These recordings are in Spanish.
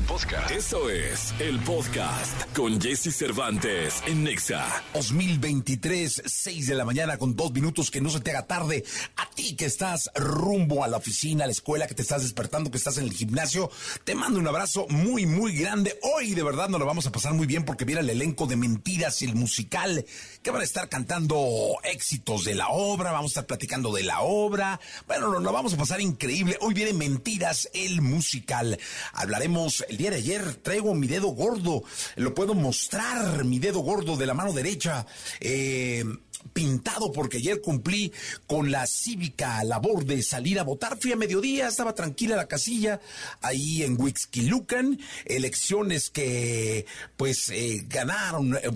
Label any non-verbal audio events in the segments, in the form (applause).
podcast. Eso es el podcast con Jesse Cervantes en Nexa. 2023, 6 de la mañana con dos minutos, que no se te haga tarde. A ti que estás rumbo a la oficina, a la escuela, que te estás despertando, que estás en el gimnasio, te mando un abrazo muy, muy grande. Hoy de verdad nos lo vamos a pasar muy bien porque viene el elenco de Mentiras, el musical, que van a estar cantando éxitos de la obra, vamos a estar platicando de la obra. Bueno, nos lo vamos a pasar increíble. Hoy viene Mentiras, el musical. Hablaremos el día de ayer, traigo mi dedo gordo, lo puedo mostrar, mi dedo gordo de la mano derecha. Eh, pintado porque ayer cumplí con la cívica labor de salir a votar. Fui a mediodía, estaba tranquila la casilla ahí en Wixquilucan, elecciones que pues eh, ganaron. Eh,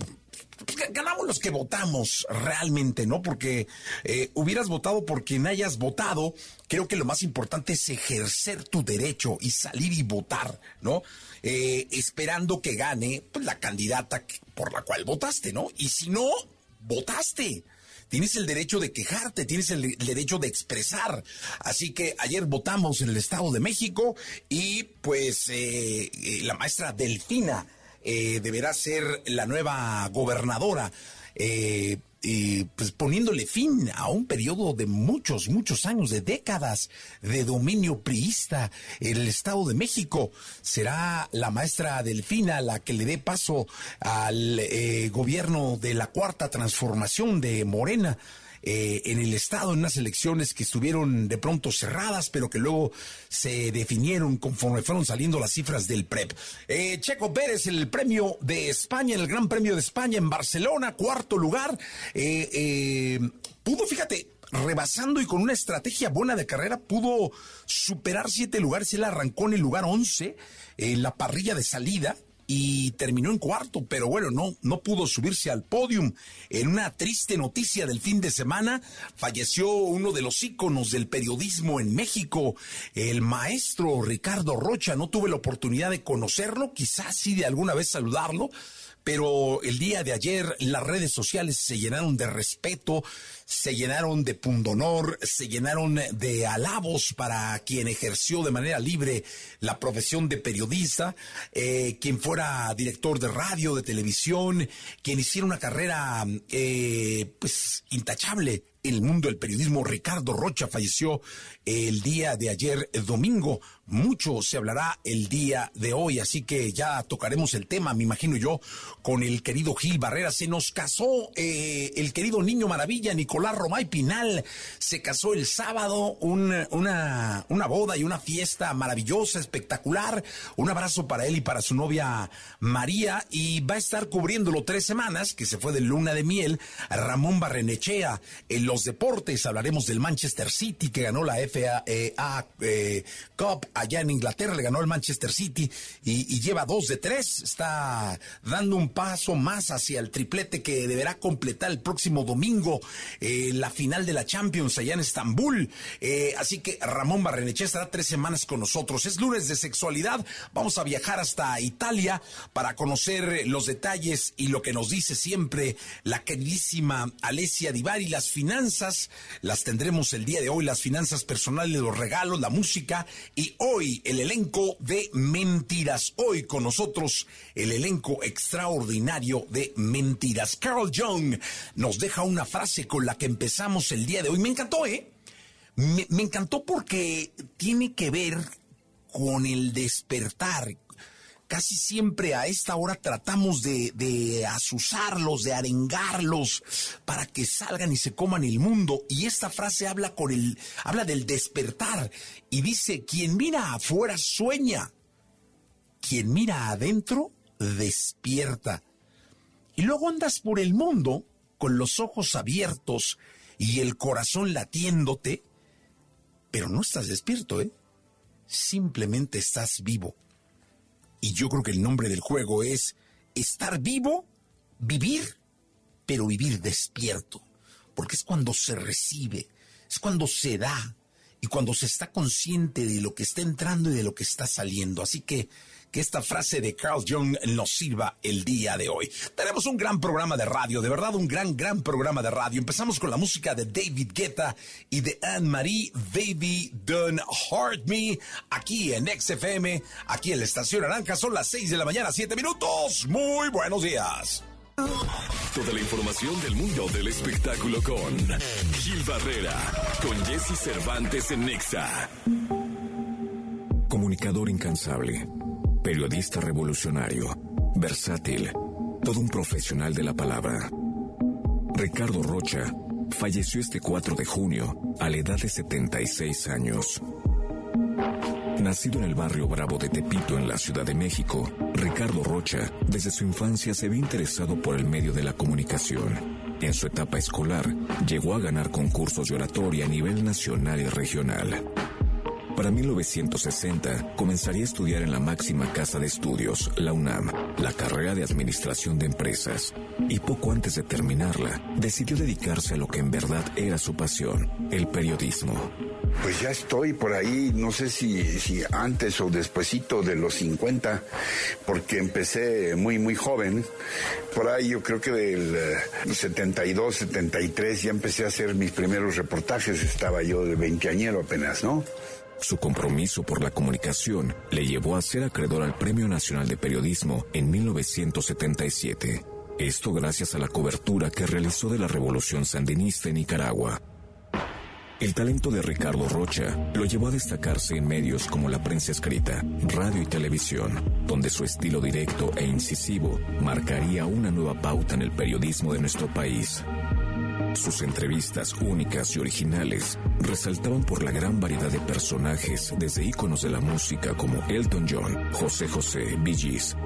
ganamos los que votamos realmente, ¿no? Porque eh, hubieras votado por quien hayas votado, creo que lo más importante es ejercer tu derecho y salir y votar, ¿no? Eh, esperando que gane pues, la candidata por la cual votaste, ¿no? Y si no, votaste. Tienes el derecho de quejarte, tienes el derecho de expresar. Así que ayer votamos en el Estado de México y pues eh, la maestra Delfina eh, deberá ser la nueva gobernadora. Eh, pues poniéndole fin a un periodo de muchos, muchos años, de décadas de dominio priista en el Estado de México. Será la maestra Delfina la que le dé paso al eh, gobierno de la cuarta transformación de Morena. Eh, en el Estado, en unas elecciones que estuvieron de pronto cerradas, pero que luego se definieron conforme fueron saliendo las cifras del PREP. Eh, Checo Pérez, el premio de España, el Gran Premio de España en Barcelona, cuarto lugar. Eh, pudo, fíjate, rebasando y con una estrategia buena de carrera, pudo superar siete lugares. Él arrancó en el lugar once en la parrilla de salida y terminó en cuarto, pero bueno, no, no pudo subirse al podium. En una triste noticia del fin de semana, falleció uno de los íconos del periodismo en México, el maestro Ricardo Rocha. No tuve la oportunidad de conocerlo, quizás sí de alguna vez saludarlo, pero el día de ayer las redes sociales se llenaron de respeto, se llenaron de pundonor, se llenaron de alabos para quien ejerció de manera libre la profesión de periodista, eh, quien fuera director de radio, de televisión, quien hiciera una carrera eh, pues intachable en el mundo del periodismo. Ricardo Rocha falleció el día de ayer, domingo. Mucho se hablará el día de hoy, así que ya tocaremos el tema, me imagino yo, con el querido Gil Barrera. Se nos casó eh, el querido niño maravilla, Nicolás Romay Pinal. Se casó el sábado, una, una boda y una fiesta maravillosa, espectacular. Un abrazo para él y para su novia María. Y va a estar cubriéndolo tres semanas, que se fue de luna de miel, Ramón Barrenechea. En los deportes hablaremos del Manchester City, que ganó la FA eh, Cup allá en Inglaterra, le ganó el Manchester City y, lleva dos de tres. Está dando un paso más hacia el triplete que deberá completar el próximo domingo eh, la final de la Champions allá en Estambul. Eh, así que Ramón Barreneche estará tres semanas con nosotros. Es lunes de sexualidad. Vamos a viajar hasta Italia para conocer los detalles y lo que nos dice siempre la queridísima Alessia Divari. Las finanzas las tendremos el día de hoy, las finanzas personales, los regalos, la música y hoy el elenco de Mentiras. Hoy con nosotros el elenco extraordinario de Mentiras. Carl Young nos deja una frase con la que empezamos el día de hoy. Me encantó, ¿eh? Me, me encantó porque tiene que ver con el despertar, casi siempre a esta hora tratamos de, de, asusarlos, de arengarlos para que salgan y se coman el mundo. Y esta frase habla con el, habla del despertar y dice, quien mira afuera sueña, quien mira adentro despierta. Y luego andas por el mundo con los ojos abiertos y el corazón latiéndote, pero no estás despierto, ¿eh? Simplemente estás vivo. Y yo creo que el nombre del juego es estar vivo, vivir, pero vivir despierto. Porque es cuando se recibe, es cuando se da. y cuando se está consciente de lo que está entrando y de lo que está saliendo. Así que que esta frase de Carl Jung nos sirva el día de hoy. Tenemos un gran programa de radio, de verdad un gran, gran programa de radio. Empezamos con la música de David Guetta y de Anne-Marie Baby Don't Hurt Me, aquí en XFM, aquí en la Estación Naranja. Son las 6 de la mañana, 7 minutos. Muy buenos días. Toda la información del mundo del espectáculo con Gil Barrera, con Jesse Cervantes en Nexa. Comunicador incansable periodista revolucionario, versátil, todo un profesional de la palabra. Ricardo Rocha falleció este 4 de junio a la edad de 76 años. Nacido en el barrio Bravo de Tepito, en la Ciudad de México, Ricardo Rocha desde su infancia se ve interesado por el medio de la comunicación. En su etapa escolar, llegó a ganar concursos de oratoria a nivel nacional y regional. Para 1960, comenzaría a estudiar en la máxima casa de estudios, la UNAM, la carrera de Administración de Empresas. Y poco antes de terminarla, decidió dedicarse a lo que en verdad era su pasión, el periodismo. Pues ya estoy por ahí, no sé si, si antes o despuesito de los 50, porque empecé muy, muy joven. Por ahí yo creo que del 72, eh, 73 ya empecé a hacer mis primeros reportajes, estaba yo de veinteañero apenas, ¿no? Su compromiso por la comunicación le llevó a ser acreedor al Premio Nacional de Periodismo en 1977. Esto gracias a la cobertura que realizó de la Revolución Sandinista en Nicaragua. El talento de Ricardo Rocha lo llevó a destacarse en medios como la prensa escrita, radio y televisión, donde su estilo directo e incisivo marcaría una nueva pauta en el periodismo de nuestro país. Sus entrevistas únicas y originales resaltaban por la gran variedad de personajes, desde íconos de la música como Elton John, José José, Bee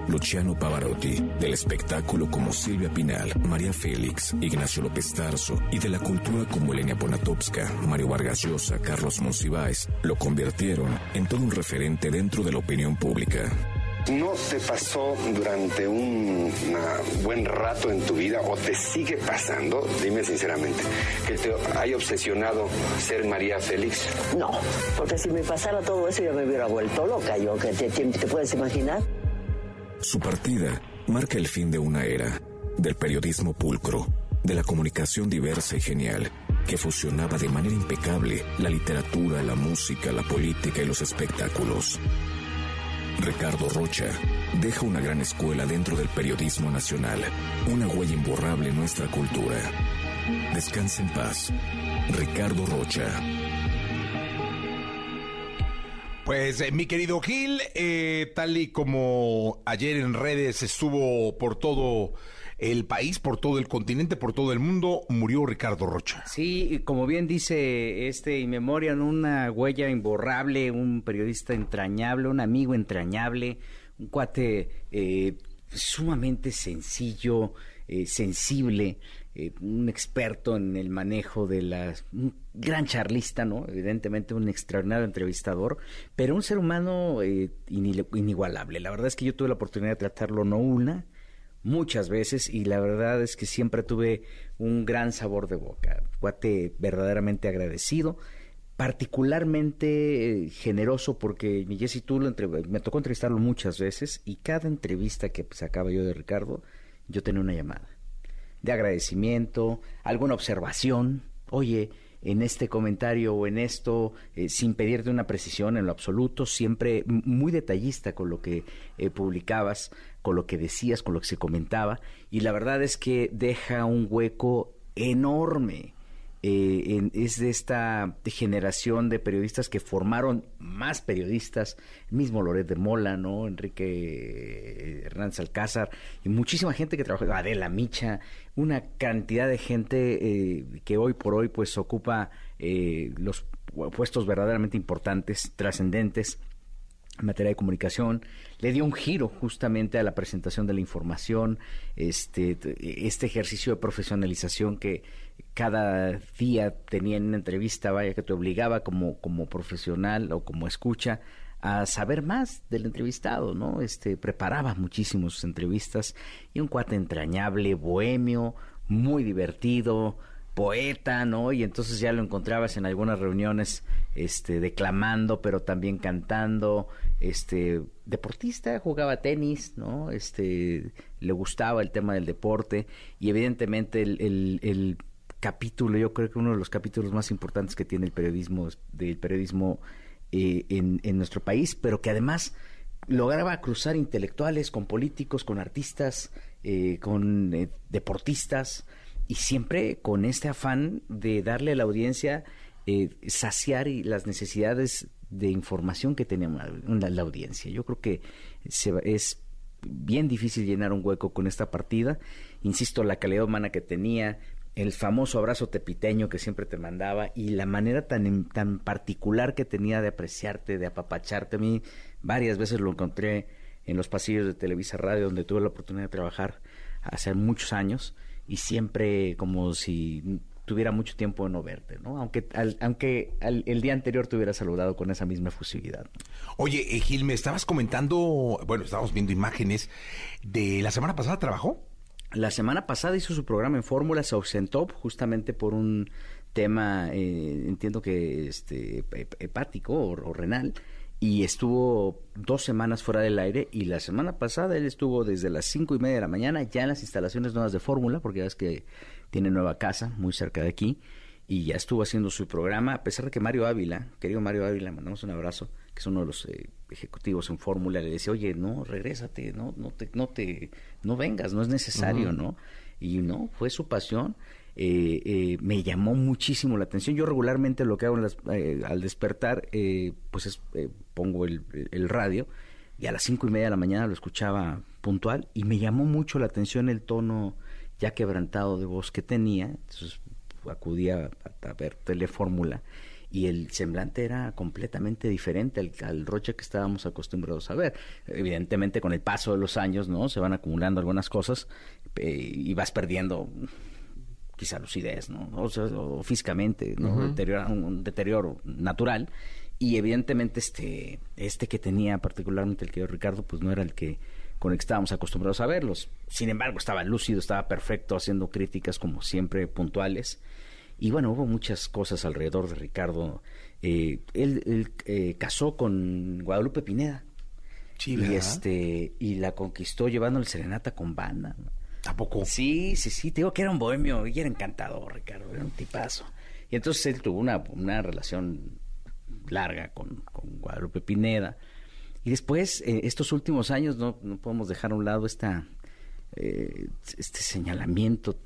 Luciano Pavarotti, del espectáculo como Silvia Pinal, María Félix, Ignacio López Tarso y de la cultura como Elenia Ponatowska, Mario Vargas Llosa, Carlos Monsiváis, lo convirtieron en todo un referente dentro de la opinión pública. ¿No te pasó durante un buen rato en tu vida o te sigue pasando, dime sinceramente, que te haya obsesionado ser María Félix? No, porque si me pasara todo eso yo me hubiera vuelto loca, yo que te, te puedes imaginar. Su partida marca el fin de una era, del periodismo pulcro, de la comunicación diversa y genial, que fusionaba de manera impecable la literatura, la música, la política y los espectáculos. Ricardo Rocha deja una gran escuela dentro del periodismo nacional, una huella imborrable en nuestra cultura. Descansa en paz. Ricardo Rocha. Pues eh, mi querido Gil, eh, tal y como ayer en redes estuvo por todo el país, por todo el continente, por todo el mundo, murió Ricardo Rocha. Sí, como bien dice este y memoria, una huella imborrable, un periodista entrañable, un amigo entrañable, un cuate eh, sumamente sencillo, eh, sensible, eh, un experto en el manejo de las... un gran charlista, ¿no? Evidentemente un extraordinario entrevistador, pero un ser humano inigualable. La verdad es que yo tuve la oportunidad de tratarlo no una, muchas veces y la verdad es que siempre tuve un gran sabor de boca. Guate verdaderamente agradecido, particularmente eh, generoso porque mi Jesse tú lo me tocó entrevistarlo muchas veces y cada entrevista que sacaba yo de Ricardo, yo tenía una llamada de agradecimiento, alguna observación, oye, en este comentario o en esto, eh, sin pedirte una precisión en lo absoluto, siempre muy detallista con lo que eh, publicabas con lo que decías, con lo que se comentaba, y la verdad es que deja un hueco enorme. Eh, es de esta generación de periodistas que formaron más periodistas, el mismo Loret de Mola, ¿no? Enrique eh, Hernández Alcázar, y muchísima gente que trabajó, Adela Micha, una cantidad de gente eh, que hoy por hoy pues ocupa los puestos verdaderamente importantes, trascendentes en materia de comunicación, le dio un giro justamente a la presentación de la información, este, este ejercicio de profesionalización que cada día tenía en una entrevista, vaya, que te obligaba como, como profesional o como escucha a saber más del entrevistado, ¿no? Este, preparaba muchísimo sus entrevistas y un cuate entrañable, bohemio, muy divertido, poeta, ¿no? Y entonces ya lo encontrabas en algunas reuniones este declamando, pero también cantando, este deportista, jugaba tenis, ¿no? Este le gustaba el tema del deporte y evidentemente el, el, capítulo, yo creo que uno de los capítulos más importantes que tiene el periodismo del periodismo eh, en, en nuestro país, pero que además lograba cruzar intelectuales con políticos, con artistas, eh, con eh, deportistas y siempre con este afán de darle a la audiencia eh, saciar las necesidades de información que tenía la, audiencia. Yo creo que es bien difícil llenar un hueco con esta partida. Insisto, la calidad humana que tenía, el famoso abrazo tepiteño que siempre te mandaba y la manera tan, tan particular que tenía de apreciarte, de apapacharte. A mí varias veces lo encontré en los pasillos de Televisa Radio donde tuve la oportunidad de trabajar hace muchos años y siempre como si tuviera mucho tiempo de no verte, ¿no? Aunque, aunque el día anterior te hubiera saludado con esa misma efusividad. Oye, eh, Gil, me estabas comentando, bueno, estábamos viendo imágenes de la semana pasada, ¿trabajó? La semana pasada hizo su programa en Fórmula, se ausentó justamente por un tema, eh, entiendo que este, hepático o, renal, y estuvo dos semanas fuera del aire y la semana pasada él estuvo desde las cinco y media de la mañana ya en las instalaciones nuevas de Fórmula, porque ya es que tiene nueva casa muy cerca de aquí, y ya estuvo haciendo su programa, a pesar de que Mario Ávila, querido Mario Ávila, mandamos un abrazo, que es uno de los eh, ejecutivos en Fórmula, le decía, oye, no, regrésate, no, no te, no te, no vengas, no es necesario, ¿no? Y no, fue su pasión. Eh, eh, me llamó muchísimo la atención. Yo regularmente lo que hago al despertar, pues es, pongo el, el, radio y a las cinco y media de la mañana lo escuchaba puntual y me llamó mucho la atención el tono ya quebrantado de voz que tenía. Entonces acudía a, ver Telefórmula y el semblante era completamente diferente al, al, Rocha que estábamos acostumbrados a ver. Evidentemente con el paso de los años, ¿no? Se van acumulando algunas cosas eh, y vas perdiendo quizá lucidez, ¿no? O, físicamente, ¿no? un deterioro natural. Y evidentemente este, este que tenía particularmente el que Ricardo, pues no era el que con el que estábamos acostumbrados a verlos. Sin embargo, estaba lúcido, estaba perfecto, haciendo críticas como siempre puntuales. Y bueno, hubo muchas cosas alrededor de Ricardo. Eh, él, eh, casó con Guadalupe Pineda. Sí, y este y la conquistó llevándole serenata con banda. ¿Tampoco? Sí, sí, sí. Te digo que era un bohemio y era encantador, Ricardo. Era un tipazo. Y entonces él tuvo una, una relación larga con, con Guadalupe Pineda. Y después, eh, estos últimos años, no, no, podemos dejar a un lado esta, eh, este señalamiento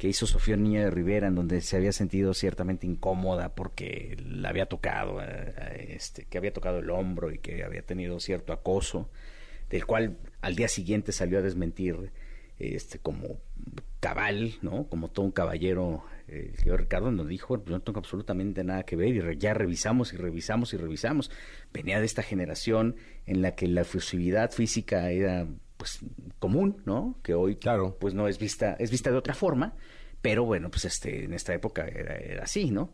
que hizo Sofía Niña de Rivera, en donde se había sentido ciertamente incómoda porque la había tocado, eh, este, que había tocado el hombro y que había tenido cierto acoso, del cual al día siguiente salió a desmentir este, como cabal, ¿no? Como todo un caballero el señor Ricardo nos dijo, pues no tengo absolutamente nada que ver y ya revisamos y revisamos y revisamos. Venía de esta generación en la que la efusividad física era pues común, ¿no? Que hoy claro. pues no es vista, es vista de otra forma, pero bueno, pues este, en esta época era, así, ¿no?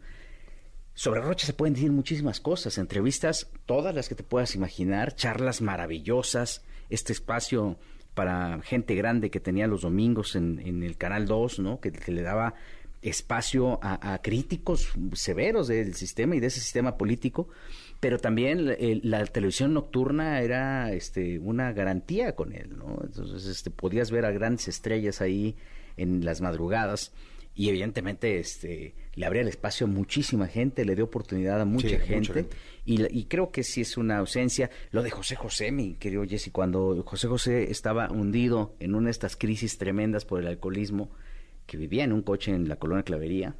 Sobre Rocha se pueden decir muchísimas cosas, entrevistas, todas las que te puedas imaginar, charlas maravillosas, este espacio para gente grande que tenía los domingos en, en el Canal 2, ¿no? Que, que le daba espacio a, críticos severos del sistema y de ese sistema político, pero también la televisión nocturna era este, una garantía con él, ¿no? Entonces este, podías ver a grandes estrellas ahí en las madrugadas y evidentemente este, le abría el espacio a muchísima gente, le dio oportunidad a mucha, gente, Y, creo que sí es una ausencia. Lo de José José, mi querido Jesse, cuando José José estaba hundido en una de estas crisis tremendas por el alcoholismo, que vivía en un coche en la colonia Clavería,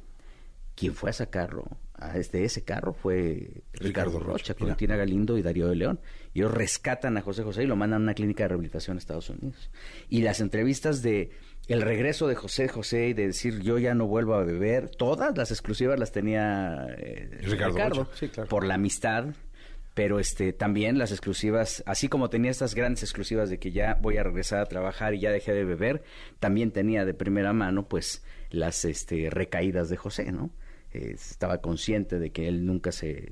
quien fue a sacarlo a este, ese carro fue Ricardo, Rocha, con Tina Galindo y Darío de León. Ellos rescatan a José José y lo mandan a una clínica de rehabilitación en Estados Unidos. Y las entrevistas de el regreso de José José y de decir yo ya no vuelvo a beber, todas las exclusivas las tenía eh, Ricardo, por la amistad pero este también las exclusivas, así como tenía estas grandes exclusivas de que ya voy a regresar a trabajar y ya dejé de beber, también tenía de primera mano pues las este recaídas de José, ¿no? Estaba consciente de que él nunca se,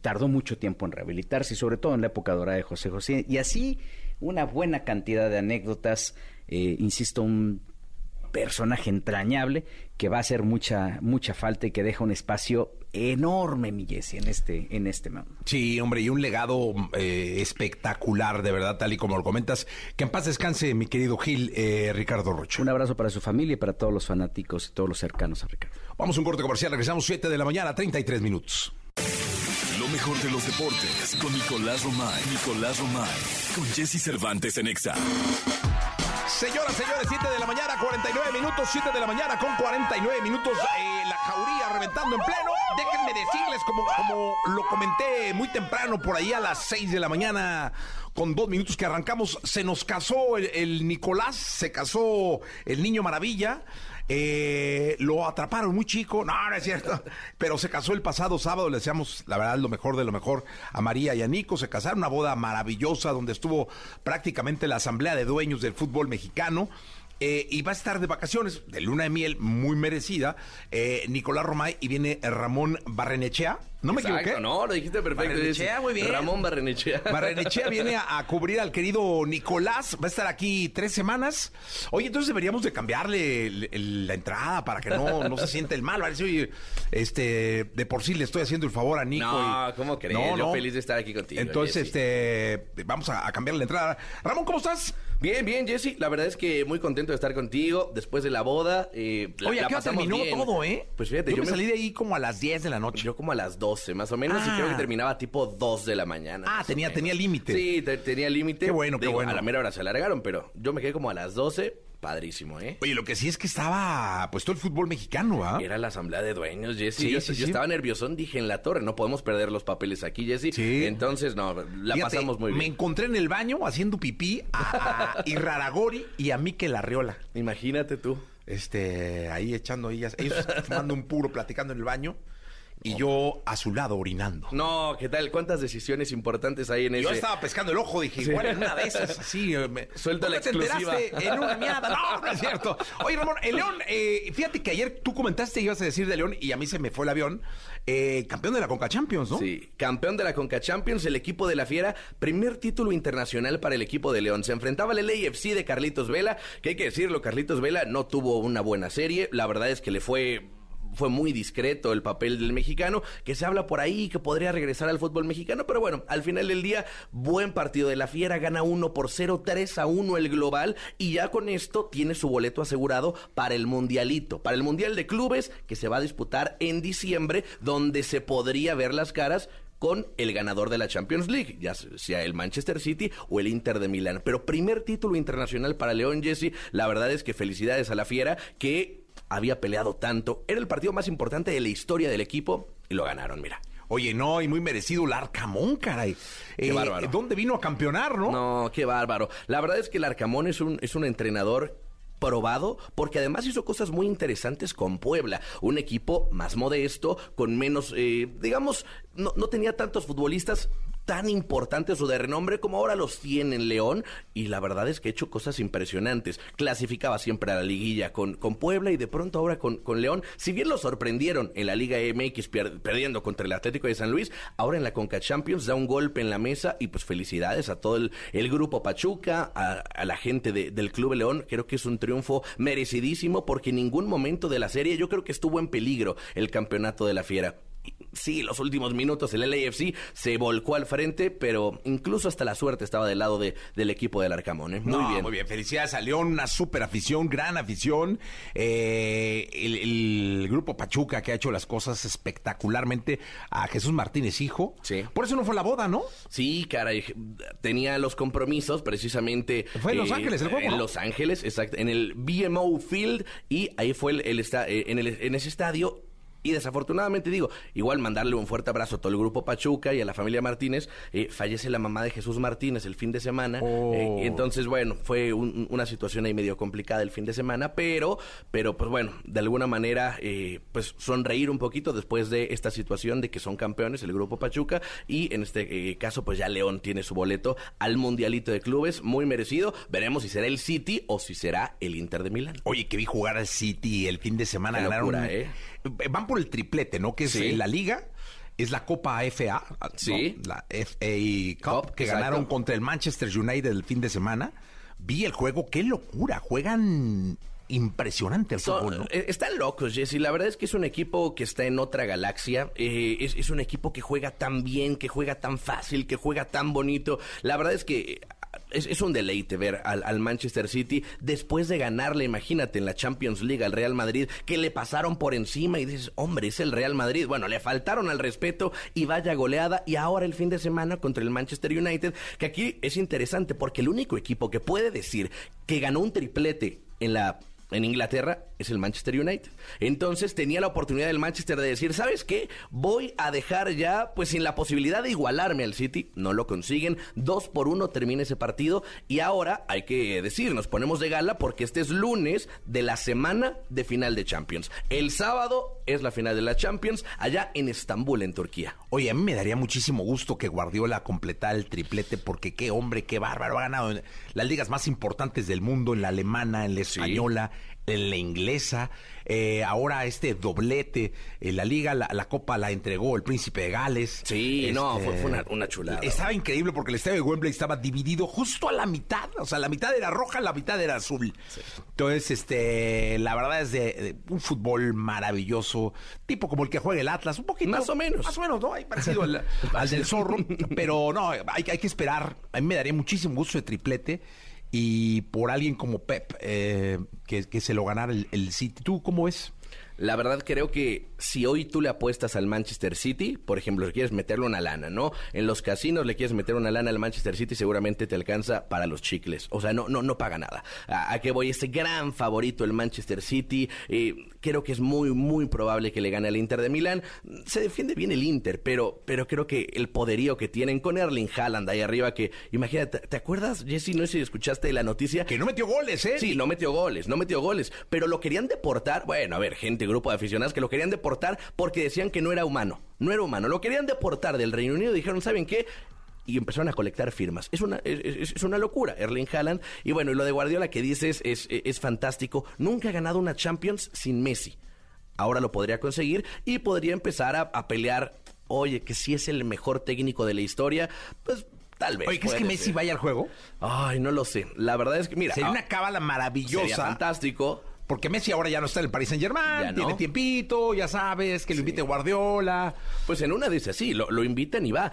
tardó mucho tiempo en rehabilitarse sobre todo en la época dorada de José José. Y así una buena cantidad de anécdotas, eh, insisto, un personaje entrañable que va a hacer mucha mucha falta y que deja un espacio enorme, mi Jesse, en este en este momento. Sí, hombre, y un legado eh, espectacular, de verdad, tal y como lo comentas. Que en paz descanse, mi querido Gil, eh, Ricardo Rocho. Un abrazo para su familia y para todos los fanáticos y todos los cercanos a Ricardo. Vamos a un corte comercial, regresamos 7 de la mañana, 33 minutos. Lo mejor de los deportes con Nicolás Romay. Nicolás Romay. Con Jesse Cervantes en Exa. Señoras, señores, 7 de la mañana, 49 minutos, 7 de la mañana con 49 minutos, eh, la reventando en pleno. Déjenme decirles, como, como lo comenté muy temprano, por ahí a las 6 de la mañana, con dos minutos que arrancamos, se nos casó el, el Nicolás, se casó el niño maravilla. Eh, lo atraparon muy chico, no, no es cierto, pero se casó el pasado sábado, le deseamos la verdad lo mejor de lo mejor a María y a Nico, se casaron, una boda maravillosa donde estuvo prácticamente la asamblea de dueños del fútbol mexicano. Eh, y va a estar de vacaciones, de luna de miel muy merecida, eh, Nicolás Romay y viene Ramón Barrenechea. ¿No me Exacto, equivoqué? No, lo dijiste perfecto. Barrenechea, muy bien. Ramón Barrenechea. (laughs) Barrenechea viene a, a cubrir al querido Nicolás. Va a estar aquí tres semanas. Oye, entonces deberíamos de cambiarle el- el- la entrada para que no, no se siente el mal. Va a decir, oye, este, de por sí le estoy haciendo el favor a Nico. No, y- ¿cómo crees? No, Yo no. feliz de estar aquí contigo. Entonces, este, vamos a, a cambiar la entrada. Ramón, ¿cómo estás? Bien, bien, Jesse. La verdad es que muy contento de estar contigo después de la boda. eh, la- Oye, la ¿a qué hora pasamos terminó bien. todo, eh? Pues fíjate, yo, yo, me salí de ahí como a las 10 de la noche. Yo como a las 12 más o menos y Ah. creo que terminaba tipo 2 de la mañana. Ah, tenía- tenía límite. Sí, te- tenía límite. Qué bueno, qué bueno. A la mera hora se alargaron, pero yo me quedé como a las 12. Padrísimo, ¿eh? Oye, lo que sí es que estaba pues todo el fútbol mexicano, ¿ah? Era la asamblea de dueños, Jesse. Sí, yo, sí, yo sí. estaba nerviosón, dije en la torre, no podemos perder los papeles aquí, Jesse. Sí. Entonces, no, la Fíjate, pasamos muy Me bien. encontré en el baño haciendo pipí a, a Irraragori y a Mikel Arriola. Imagínate tú. Este, ahí echando ellas, ellos fumando un puro, platicando en el baño y yo a su lado orinando. No, ¿qué tal? ¿Cuántas decisiones importantes hay en Yo ese? estaba pescando el ojo, dije, igual en una de esas, así, eh, me... Suelta la ¿Cómo te exclusiva. enteraste en una miada? No, no es cierto. Oye, Ramón, el León, eh, fíjate que ayer tú comentaste, ibas a decir de León y a mí se me fue el avión, eh, campeón de la Conca Champions, ¿no? Sí, campeón de la Conca Champions, el equipo de la Fiera, primer título internacional para el equipo de León. Se enfrentaba al LAFC de Carlitos Vela, que hay que decirlo, Carlitos Vela no tuvo una buena serie, la verdad es que le fue fue muy discreto el papel del mexicano, que se habla por ahí que podría regresar al fútbol mexicano, pero bueno, al final del día, buen partido de la Fiera, gana 1 por 0, 3 a 1 el global, y ya con esto tiene su boleto asegurado para el Mundialito, para el Mundial de Clubes, que se va a disputar en diciembre, donde se podría ver las caras con el ganador de la Champions League, ya sea el Manchester City o el Inter de Milán. Pero primer título internacional para León Jesse, la verdad es que felicidades a la Fiera que había peleado tanto. Era el partido más importante de la historia del equipo y lo ganaron, mira. Oye, no, y muy merecido el Arcamón, caray. Qué bárbaro. ¿Dónde vino a campeonar, no? No, qué bárbaro. La verdad es que el Arcamón es un, es un entrenador probado porque además hizo cosas muy interesantes con Puebla, un equipo más modesto, con menos, eh, digamos, no, no tenía tantos futbolistas tan importantes o de renombre como ahora los tiene en León y la verdad es que ha hecho cosas impresionantes. Clasificaba siempre a la liguilla con, con Puebla y de pronto ahora con, con León. Si bien lo sorprendieron en la Liga MX perdiendo contra el Atlético de San Luis, ahora en la Conca Champions da un golpe en la mesa y pues felicidades a todo el, grupo Pachuca, a, la gente de- del Club León. Creo que es un triunfo merecidísimo porque en ningún momento de la serie yo creo que estuvo en peligro el campeonato de la Fiera. Sí, los últimos minutos el LAFC se volcó al frente, pero incluso hasta la suerte estaba del lado de, del equipo del Arcamón. ¿eh? Muy No, bien. Muy bien, felicidades a León, una super afición, gran afición. Eh, el, el grupo Pachuca que ha hecho las cosas espectacularmente a Jesús Martínez, hijo. Sí. Por eso no fue la boda, ¿no? Sí, caray, tenía los compromisos precisamente. eh, Fue en Los Ángeles el juego, En ¿no? Los Ángeles, exacto, en el BMO Field y ahí fue el, el esta- eh, en, el- en ese estadio. Y desafortunadamente digo, igual mandarle un fuerte abrazo a todo el grupo Pachuca y a la familia Martínez. eh, fallece la mamá de Jesús Martínez el fin de semana. Oh. eh, y entonces, bueno, fue un- una situación ahí medio complicada el fin de semana, pero, pero pues bueno, de alguna manera, eh, pues sonreír un poquito después de esta situación de que son campeones el grupo Pachuca y en este eh, caso, pues ya León tiene su boleto al Mundialito de Clubes, muy merecido. Veremos si será el City o si será el Inter de Milán. Oye, que vi jugar al City el fin de semana. Qué ganaron. locura, ¿eh? Van por el triplete, ¿no? Que es Sí. la liga. Es la Copa FA, ¿no? Sí. la FA Cup, Cup, que exacto. ganaron contra el Manchester United el fin de semana. Vi el juego, qué locura. Juegan impresionante el fútbol, ¿no? Eh, están locos, Jesse. La verdad es que es un equipo que está en otra galaxia. Eh, es, es un equipo que juega tan bien, que juega tan fácil, que juega tan bonito. La verdad es que es, es, un deleite ver al, al, Manchester City después de ganarle, imagínate, en la Champions League al Real Madrid, que le pasaron por encima y dices, hombre, es el Real Madrid. Bueno, le faltaron al respeto y vaya goleada. Y ahora el fin de semana contra el Manchester United, que aquí es interesante porque el único equipo que puede decir que ganó un triplete en la en Inglaterra es el Manchester United. Entonces tenía la oportunidad del Manchester de decir, ¿sabes qué? Voy a dejar ya, pues sin la posibilidad de igualarme al City. No lo consiguen. Dos por uno termina ese partido. Y ahora hay que decir, nos ponemos de gala porque este es lunes de la semana de final de Champions. El sábado es la final de la Champions allá en Estambul, en Turquía. Oye, a mí me daría muchísimo gusto que Guardiola completara el triplete porque qué hombre, qué bárbaro. Ha ganado en las ligas más importantes del mundo, en la alemana, en la española. Sí la inglesa, eh, ahora este doblete, en la liga, la, la, copa la entregó el príncipe de Gales. Sí, este, no, fue, fue una, una, chulada. Estaba increíble porque el estadio de Wembley estaba dividido justo a la mitad, o sea, la mitad era roja, la mitad era azul. Sí. Entonces, este, la verdad es de, de, un fútbol maravilloso, tipo como el que juega el Atlas, un poquito. Más o menos. Más o menos, ¿no? Hay parecido al, (laughs) al del zorro, pero no, hay, hay que esperar. A mí me daría muchísimo gusto de triplete y por alguien como Pep eh, que, se lo ganara el, City. ¿Tú cómo ves? La verdad creo que si hoy tú le apuestas al Manchester City, por ejemplo, le quieres meterle una lana, ¿no? En los casinos le quieres meter una lana al Manchester City, seguramente te alcanza para los chicles. O sea, no, no, no paga nada. ¿A, a qué voy? Este gran favorito, el Manchester City. Eh, creo que es muy, muy probable que le gane al Inter de Milán. Se defiende bien el Inter, pero, pero creo que el poderío que tienen con Erling Haaland ahí arriba, que imagínate, ¿te acuerdas, Jesse? No sé si escuchaste la noticia. Que no metió goles, ¿eh? Sí, no metió goles, no metió goles. Pero lo querían deportar. Bueno, a ver, gente, grupo de aficionados que lo querían deportar porque decían que no era humano. No era humano. Lo querían deportar del Reino Unido. Dijeron, ¿saben qué? Y empezaron a colectar firmas. Es una, es, es, una locura, Erling Haaland. Y bueno, y lo de Guardiola que dices es, es, es fantástico. Nunca ha ganado una Champions sin Messi. Ahora lo podría conseguir y podría empezar a, a pelear. Oye, que si es el mejor técnico de la historia, pues Tal vez. Oye, ¿crees que Messi ser. vaya al juego? Ay, no lo sé. La verdad es que, mira. Sería ah, una cábala maravillosa. Sería fantástico. Porque Messi ahora ya no está en el Paris Saint Germain, no. tiene tiempito, ya sabes, que lo invite Guardiola. Pues en una dice así, lo, lo invitan y va.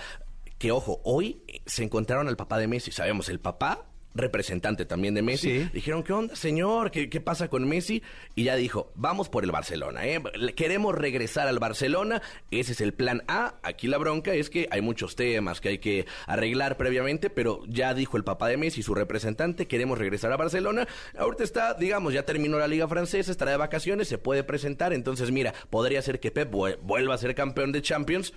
Que ojo, hoy se encontraron al papá de Messi. Sabemos, el papá representante también de Messi, sí. dijeron, ¿qué onda, señor? ¿Qué, ¿Qué, pasa con Messi? Y ya dijo, vamos por el Barcelona, ¿eh? Queremos regresar al Barcelona, ese es el plan A. Aquí la bronca es que hay muchos temas que hay que arreglar previamente, pero ya dijo el papá de Messi, su representante, queremos regresar a Barcelona. Ahorita está, digamos, ya terminó la liga francesa, estará de vacaciones, se puede presentar, entonces mira, podría ser que Pep vuelva a ser campeón de Champions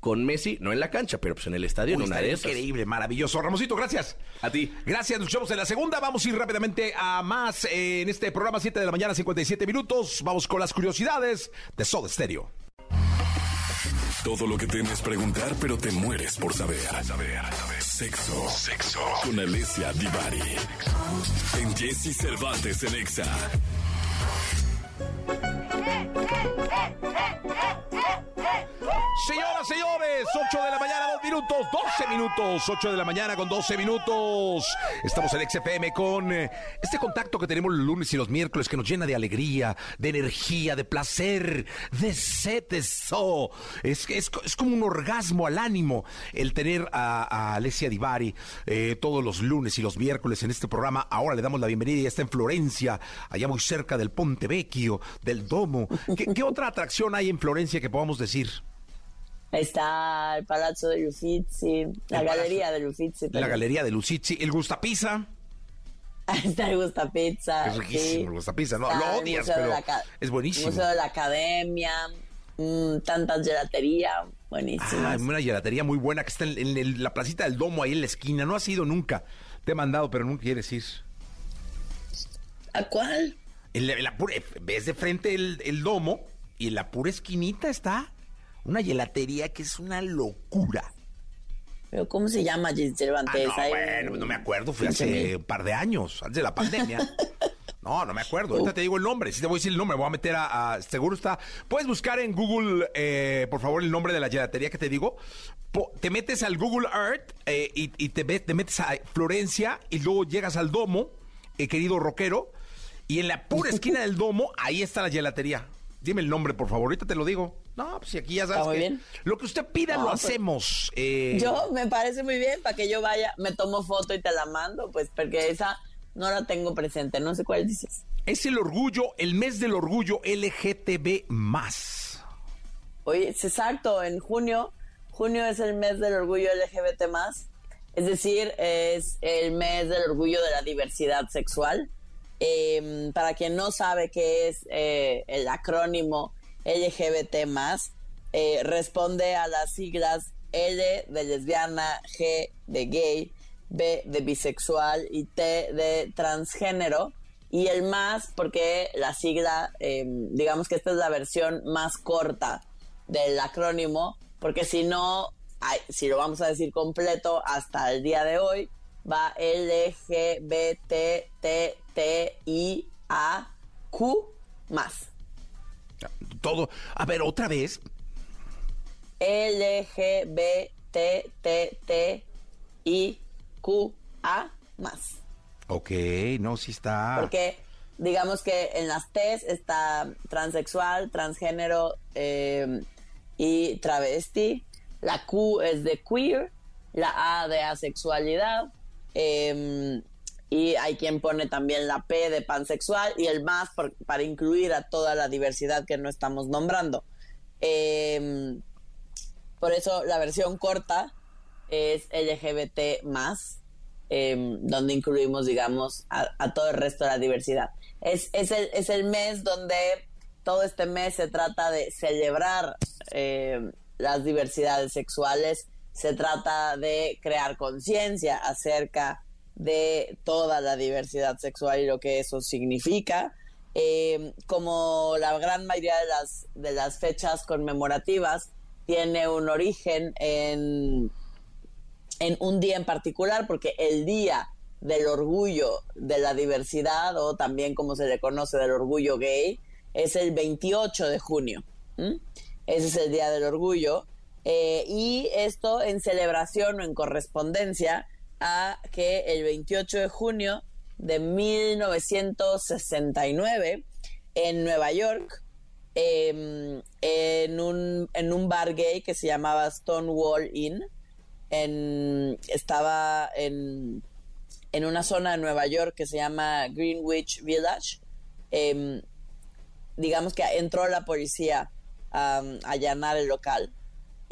con Messi, no en la cancha, pero pues en el estadio, Uy, en una de esas. Increíble, maravilloso. Ramosito, gracias. A ti. Gracias, nos vemos en la segunda. Vamos a ir rápidamente a más eh, en este programa 7 de la mañana, 57 minutos. Vamos con las curiosidades de Soda Stereo. Todo lo que temes preguntar, pero te mueres por saber. saber, saber. Sexo. Sexo. Con Alessia Divari. En Jesse Cervantes en Exa. Señoras, señores, 8 de la mañana, 2 minutos, 12 minutos, 8 de la mañana con 12 minutos. Estamos en XFM con eh, este contacto que tenemos los lunes y los miércoles que nos llena de alegría, de energía, de placer, de sed. Es, es, es como un orgasmo al ánimo el tener a, Alessia Divari eh, todos los lunes y los miércoles en este programa. Ahora le damos la bienvenida y está en Florencia, allá muy cerca del Ponte Vecchio, del Domo. ¿Qué, qué otra atracción hay en Florencia que podamos decir? Está el Palazzo de Uffizi, la Galería de Uffizi. La Galería de Uffizi, el Gusta Pizza. (laughs) Está el Gusta Pizza. Es riquísimo sí. el Gusta Pizza, no, lo odias, pero es buenísimo. El Museo de la Academia, mmm, tantas gelatería, buenísimo. Ah, una gelatería muy buena que está en, en, en, la placita del Domo, ahí en la esquina. No has ido nunca. Te he mandado, pero nunca quieres ir. ¿A cuál? En la, en la pura, ves de frente el, el Domo y en la pura esquinita está una gelatería que es una locura. ¿Pero cómo se llama, Cervantes? Ah, no, bueno, no me acuerdo, fue hace un par de años, antes de la pandemia. (laughs) No, no me acuerdo. Ahorita te digo el nombre. Si te voy a decir el nombre, voy a meter a. a seguro está. Puedes buscar en Google, eh, por favor, el nombre de la gelatería que te digo. Po, te metes al Google Earth eh, y, y te, te, metes a Florencia y luego llegas al domo, eh, querido rockero. Y en la pura esquina del domo, ahí está la gelatería. Dime el nombre, por favor. Ahorita te lo digo. No, pues aquí ya sabes. Está muy que bien. Lo que usted pida No, lo pues, hacemos. Eh, Yo me parece muy bien para que yo vaya, me tomo foto y te la mando, pues porque esa no la tengo presente, no sé cuál dices. Es el orgullo, el mes del orgullo LGTB más. Oye, es exacto, en junio, junio es el mes del orgullo LGBT es decir, es el mes del orgullo de la diversidad sexual. Eh, para quien no sabe qué es eh, el acrónimo LGBT eh, responde a las siglas L de lesbiana, G de gay, B de bisexual y T de transgénero. Y el más porque la sigla, eh, digamos que esta es la versión más corta del acrónimo, porque si no, si lo vamos a decir completo hasta el día de hoy, va L, G, B, T, T, T, I, A, Q más. Todo. A ver, otra vez. L, G, B, T, T, T, I, Q, A más. Ok, no, sí está. Porque digamos que en las T's está transexual, transgénero eh, y travesti. La Q es de queer, la A de asexualidad. eh, y hay quien pone también la P de pansexual y el más para incluir a toda la diversidad que no estamos nombrando. Eh, por eso la versión corta es LGBT más, eh, donde incluimos, digamos, a, todo el resto de la diversidad. Es, es, el, es el mes donde todo este mes se trata de celebrar eh, las diversidades sexuales, se trata de crear conciencia acerca de toda la diversidad sexual y lo que eso significa. Eh, como la gran mayoría de las, de las fechas conmemorativas tiene un origen en, en un día en particular, porque el día del orgullo de la diversidad, o también como se le conoce del orgullo gay, es el 28 de junio. Ese es el día del orgullo. Eh, y esto en celebración o en correspondencia a que el 28 de junio de 1969 en Nueva York, eh, en, un, en un bar gay que se llamaba Stonewall Inn, estaba en, en una zona de Nueva York que se llama Greenwich Village. eh, digamos que entró la policía a, a allanar el local.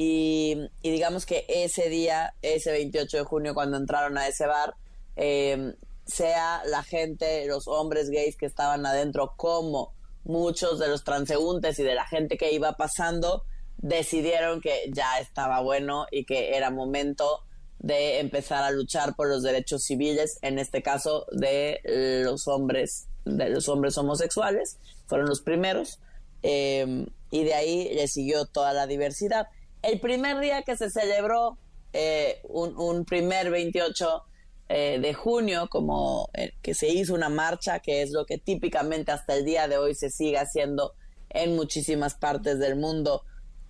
Y, y digamos que ese día, ese 28 de junio, cuando entraron a ese bar, eh, sea la gente, los hombres gays que estaban adentro, como muchos de los transeúntes y de la gente que iba pasando, decidieron que ya estaba bueno y que era momento de empezar a luchar por los derechos civiles, en este caso de los hombres, de los hombres homosexuales, fueron los primeros, eh, y de ahí le siguió toda la diversidad. El primer día que se celebró, eh, un, primer 28 eh, de junio, como eh, que se hizo una marcha, que es lo que típicamente hasta el día de hoy se sigue haciendo en muchísimas partes del mundo,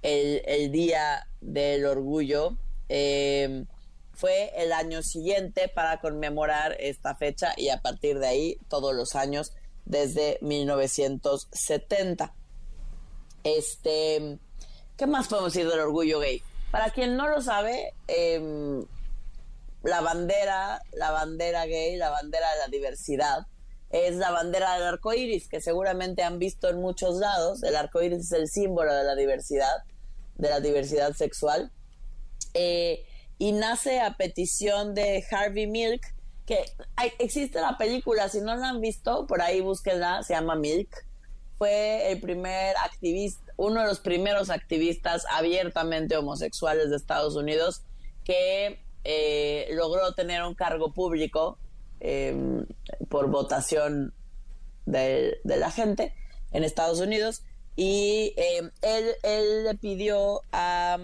el, el Día del Orgullo. eh, fue el año siguiente para conmemorar esta fecha y a partir de ahí todos los años desde 1970. Este, ¿qué más podemos decir del orgullo gay? Para quien no lo sabe, em, la bandera, la bandera gay, la bandera de la diversidad, es la bandera del arco iris, que seguramente han visto en muchos lados. El arco iris es el símbolo de la diversidad, de la diversidad sexual. Eh, y nace a petición de Harvey Milk, que existe la película, si no la han visto, por ahí búsquenla, se llama Milk. Fue el primer activista, uno de los primeros activistas abiertamente homosexuales de Estados Unidos que eh, logró tener un cargo público eh, por votación de, de la gente en Estados Unidos. Y eh, él, él le pidió a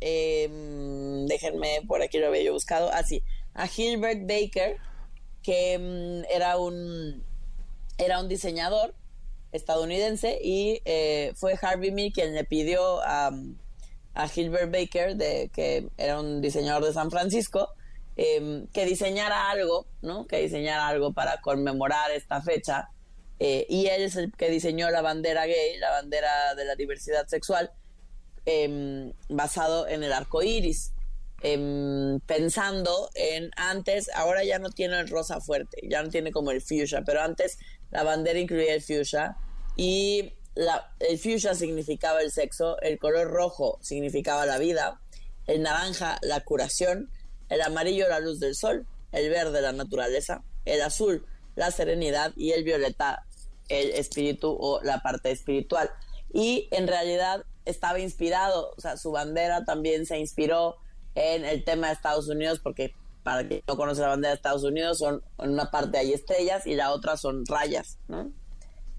eh, déjenme por aquí lo había yo buscado así a Gilbert Baker que mm, era un era un diseñador estadounidense y eh, fue Harvey Milk quien le pidió a, a Gilbert Baker de que era un diseñador de San Francisco eh, que diseñara algo, ¿no? Que diseñara algo para conmemorar esta fecha eh, y él es el que diseñó la bandera gay, la bandera de la diversidad sexual, em, basado en el arco iris. Em, pensando en antes, ahora ya no tiene el rosa fuerte, ya no tiene como el fuchsia, pero antes la bandera incluía el fuchsia y la, el fuchsia significaba el sexo, el color rojo significaba la vida, el naranja la curación, el amarillo la luz del sol, el verde la naturaleza, el azul la serenidad y el violeta el espíritu o la parte espiritual. Y en realidad estaba inspirado, o sea, su bandera también se inspiró en el tema de Estados Unidos, porque para quien no conoce la bandera de Estados Unidos, son en una parte hay estrellas y la otra son rayas, ¿no?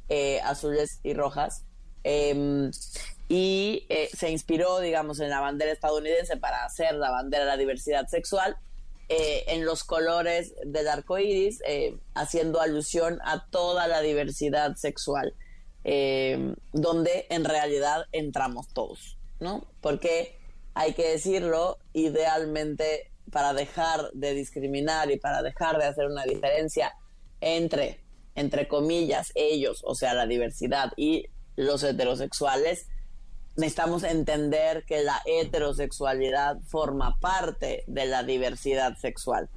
Eh, azules y rojas. Em, y eh, se inspiró, digamos, en la bandera estadounidense para hacer la bandera de la diversidad sexual eh, en los colores del arco iris, haciendo alusión a toda la diversidad sexual, eh, donde en realidad entramos todos, ¿no? Porque hay que decirlo, idealmente para dejar de discriminar y para dejar de hacer una diferencia entre, entre comillas, ellos, o sea, la diversidad y los heterosexuales, necesitamos entender que la heterosexualidad forma parte de la diversidad sexual.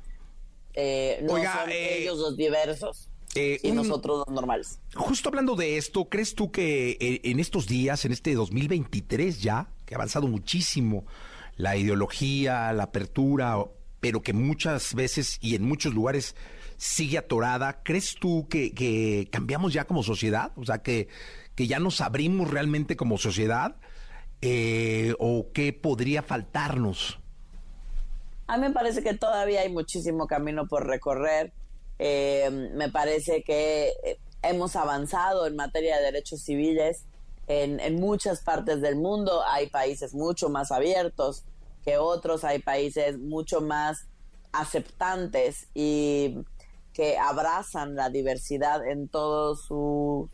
Eh, no son eh, ellos los diversos. Eh, y nosotros los normales. Justo hablando de esto, ¿crees tú que en estos días, en este 2023 ya, que ha avanzado muchísimo la ideología, la apertura, pero que muchas veces y en muchos lugares sigue atorada, ¿crees tú que, que cambiamos ya como sociedad? O sea, que, que ya nos abrimos realmente como sociedad eh, o qué podría faltarnos? A mí me parece que todavía hay muchísimo camino por recorrer. Eh, me parece que eh, hemos avanzado en materia de derechos civiles en, en, muchas partes del mundo. Hay países mucho más abiertos que otros, hay países mucho más aceptantes y que abrazan la diversidad en todo su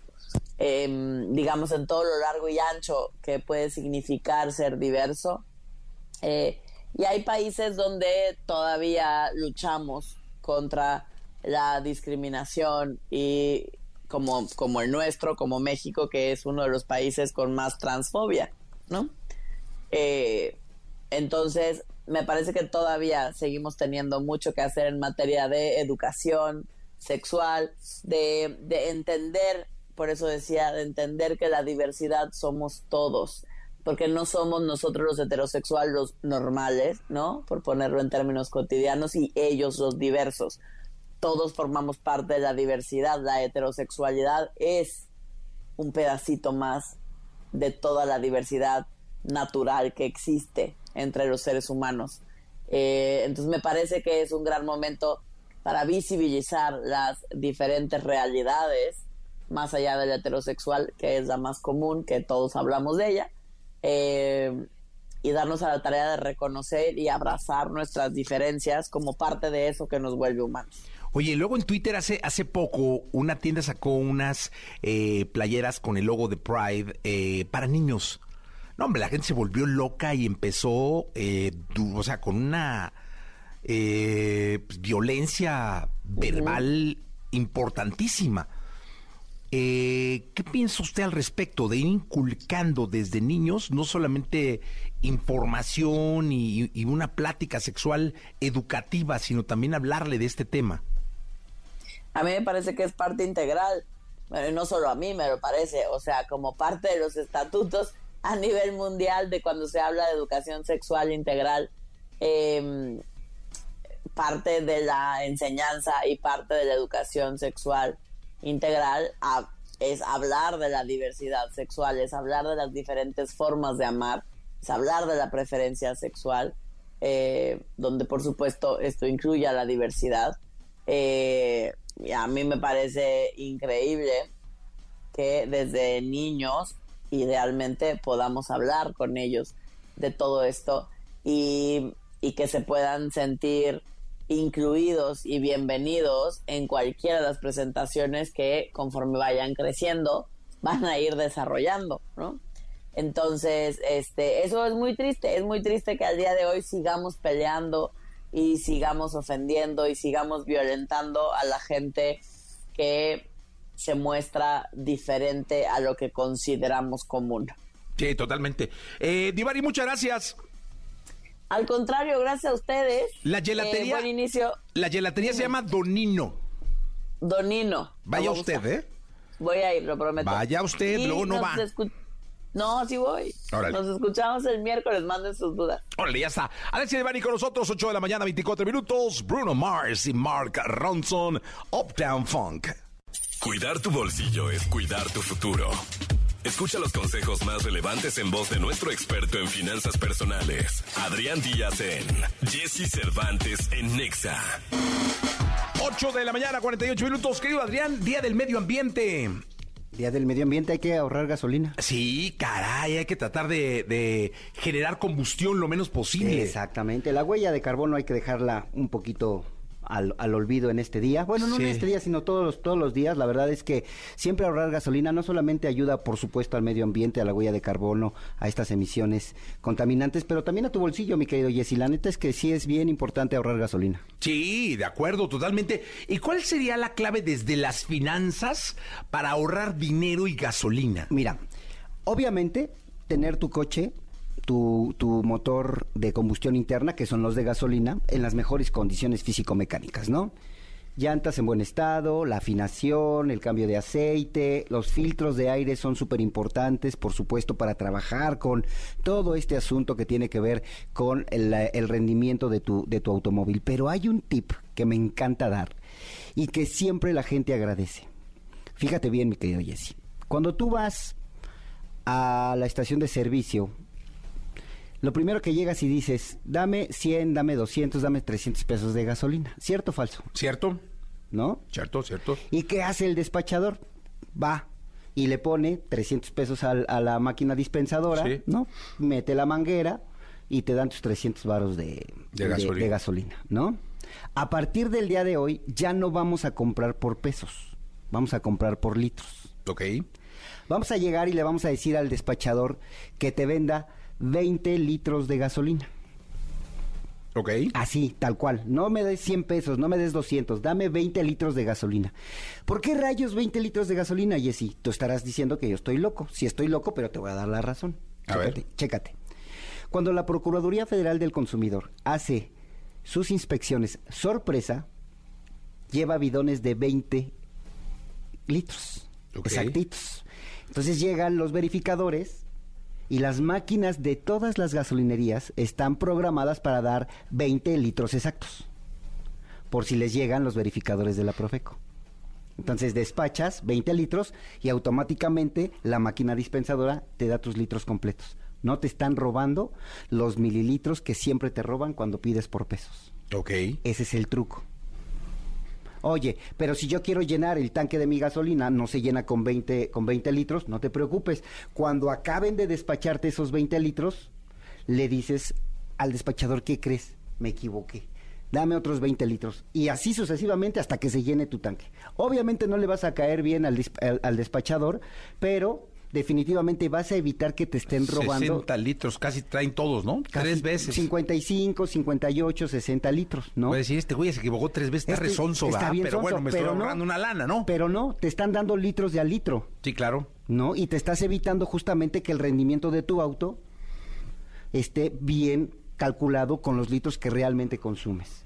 Em, digamos, en todo lo largo y ancho que puede significar ser diverso. Eh, y hay países donde todavía luchamos contra la discriminación y como, como el nuestro, como México, que es uno de los países con más transfobia, ¿no? Eh, entonces, me parece que todavía seguimos teniendo mucho que hacer en materia de educación sexual, de, de entender por eso decía, de entender que la diversidad somos todos, porque no somos nosotros los heterosexuales los normales, ¿no? Por ponerlo en términos cotidianos, y ellos los diversos. Todos formamos parte de la diversidad. La heterosexualidad es un pedacito más de toda la diversidad natural que existe entre los seres humanos. Eh, entonces me parece que es un gran momento para visibilizar las diferentes realidades más allá del heterosexual, que es la más común, que todos hablamos de ella, eh, y darnos a la tarea de reconocer y abrazar nuestras diferencias como parte de eso que nos vuelve humanos. Oye, luego en Twitter hace, hace poco una tienda sacó unas eh, playeras con el logo de Pride eh, para niños. No, hombre, la gente se volvió loca y empezó, o sea, con una pues, violencia verbal importantísima. Eh, ¿Qué piensa usted al respecto de ir inculcando desde niños no solamente información y, una plática sexual educativa, sino también hablarle de este tema? A mí me parece que es parte integral, bueno, no solo a mí me lo parece, o sea, como parte de los estatutos a nivel mundial de cuando se habla de educación sexual integral, em, parte de la enseñanza y parte de la educación sexual integral es hablar de la diversidad sexual, es hablar de las diferentes formas de amar, es hablar de la preferencia sexual, eh, donde por supuesto esto incluye a la diversidad. Eh, y a mí me parece increíble que desde niños idealmente podamos hablar con ellos de todo esto y, y que se puedan sentir incluidos y bienvenidos en cualquiera de las presentaciones que conforme vayan creciendo (laughs) van a ir desarrollando, ¿no? Entonces, este, eso es muy triste, es muy triste que al día de hoy sigamos peleando y sigamos ofendiendo y sigamos violentando a la gente que se muestra diferente a lo que consideramos común. Sí, totalmente. Eh, Divari, muchas gracias. Al contrario, gracias a ustedes. La gelatería. Eh, buen inicio. La gelatería se llama Donino. Donino. Vaya usted, ¿eh? Voy a ir, lo prometo. Vaya usted, Y luego no va. No, sí voy. Órale. Nos escuchamos el miércoles, manden sus dudas. Órale, ya está. Alexia Divari con nosotros, 8 de la mañana, 24 minutos. Bruno Mars y Mark Ronson, Uptown Funk. Cuidar tu bolsillo es cuidar tu futuro. Escucha los consejos más relevantes en voz de nuestro experto en finanzas personales, Adrián Díaz en Jesse Cervantes en Nexa. 8 de la mañana, 48 minutos. Querido Adrián, Día del Medio Ambiente. Día del medio ambiente, hay que ahorrar gasolina. Sí, caray, hay que tratar de, de generar combustión lo menos posible. Exactamente, la huella de carbono hay que dejarla un poquito al, al olvido en este día. Bueno, no Sí. en este día, sino todos los, todos los días. La verdad es que siempre ahorrar gasolina no solamente ayuda, por supuesto, al medio ambiente, a la huella de carbono, a estas emisiones contaminantes, pero también a tu bolsillo, mi querido Jessy. La neta es que sí es bien importante ahorrar gasolina. Sí, de acuerdo, totalmente. ¿Y cuál sería la clave desde las finanzas para ahorrar dinero y gasolina? Mira, obviamente tener tu coche, tu, motor de combustión interna, que son los de gasolina, en las mejores condiciones físico-mecánicas, ¿no? Llantas en buen estado, la afinación, el cambio de aceite, los filtros de aire son súper importantes, por supuesto, para trabajar con todo este asunto que tiene que ver con el, el rendimiento de tu, de tu automóvil. Pero hay un tip que me encanta dar y que siempre la gente agradece. Fíjate bien, mi querido Jesse. Cuando tú vas a la estación de servicio, lo primero que llegas y dices, dame 100, dame 200, dame 300 pesos de gasolina. ¿Cierto o falso? ¿Cierto? ¿No? ¿Cierto, cierto? ¿Y qué hace el despachador? Va y le pone 300 pesos a, la máquina dispensadora, Sí. ¿no? Mete la manguera y te dan tus 300 varos de, De gasolina. de gasolina, ¿no? A partir del día de hoy ya no vamos a comprar por pesos, vamos a comprar por litros. Ok. Vamos a llegar y le vamos a decir al despachador que te venda 20 litros de gasolina. Ok. Así, tal cual. No me des 100 pesos, no me des 200, dame 20 litros de gasolina. ¿Por qué rayos 20 litros de gasolina, Jessy? Tú estarás diciendo que yo estoy loco. Sí estoy loco, pero te voy a dar la razón. A chécate, ver. chécate. Cuando la Procuraduría Federal del Consumidor hace sus inspecciones sorpresa, lleva bidones de 20 litros. Exactitos. Entonces llegan los verificadores y las máquinas de todas las gasolinerías están programadas para dar 20 litros exactos. Por si les llegan los verificadores de la Profeco. Entonces despachas 20 litros y automáticamente la máquina dispensadora te da tus litros completos. No te están robando los mililitros que siempre te roban cuando pides por pesos. Ok. Ese es el truco. Oye, pero si yo quiero llenar el tanque de mi gasolina, no se llena con 20, con 20 litros, no te preocupes. Cuando acaben de despacharte esos 20 litros, le dices al despachador, ¿qué crees? Me equivoqué. Dame otros 20 litros. Y así sucesivamente hasta que se llene tu tanque. Obviamente no le vas a caer bien al, al- al despachador, pero definitivamente vas a evitar que te estén robando 60 litros, casi traen todos, ¿no? casi tres veces. 55, 58, 60 litros, ¿no? Puede decir, este güey se equivocó tres veces, está Este resonso, está ¿verdad? bien Pero bueno, me estoy pero no. ahorrando una lana, ¿no? Pero no, te están dando litros de a litro, Sí, claro. ¿no? Y te estás evitando justamente que el rendimiento de tu auto esté bien calculado con los litros que realmente consumes.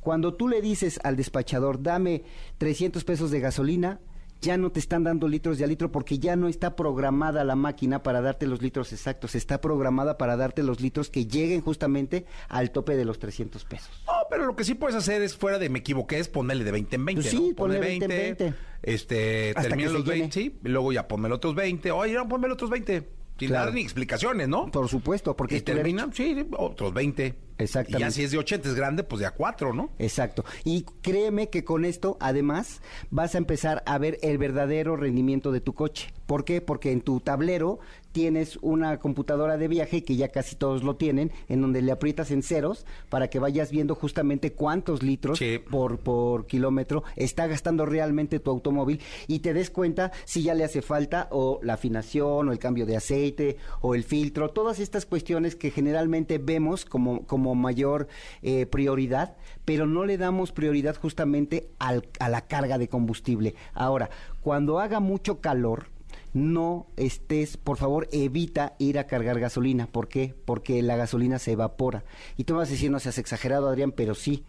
Cuando tú le dices al despachador, dame 300 pesos de gasolina, ya no te están dando litros de a litro porque ya no está programada la máquina para darte los litros exactos, está programada para darte los litros que lleguen justamente al tope de los 300 pesos. No, pero lo que sí puedes hacer es, fuera de me equivoqué, es ponerle de 20 en 20, Pues sí, ¿no? Ponle ponle 20 en 20. Este, Hasta termina los 20, llene. sí, y luego ya ponme los otros 20. Oye, no, ponme los otros 20. Sin Claro. dar ni explicaciones, ¿no? Por supuesto, porque y termina, sí, otros 20. Exactamente. Y ya si es de 80 es grande, pues de a 4, ¿no? Exacto. Y créeme que con esto, además, vas a empezar a ver el verdadero rendimiento de tu coche. ¿Por qué? Porque en tu tablero tienes una computadora de viaje que ya casi todos lo tienen, en donde le aprietas en ceros para que vayas viendo justamente cuántos litros por, por kilómetro está gastando realmente tu automóvil y te des cuenta si ya le hace falta o la afinación o el cambio de aceite o el filtro, todas estas cuestiones que generalmente vemos como, como mayor eh, prioridad, pero no le damos prioridad justamente al, a la carga de combustible. Ahora, cuando haga mucho calor, no estés, por favor, evita ir a cargar gasolina. ¿Por qué? Porque la gasolina se evapora. Y tú vas a decir, no seas exagerado, Adrián, pero sí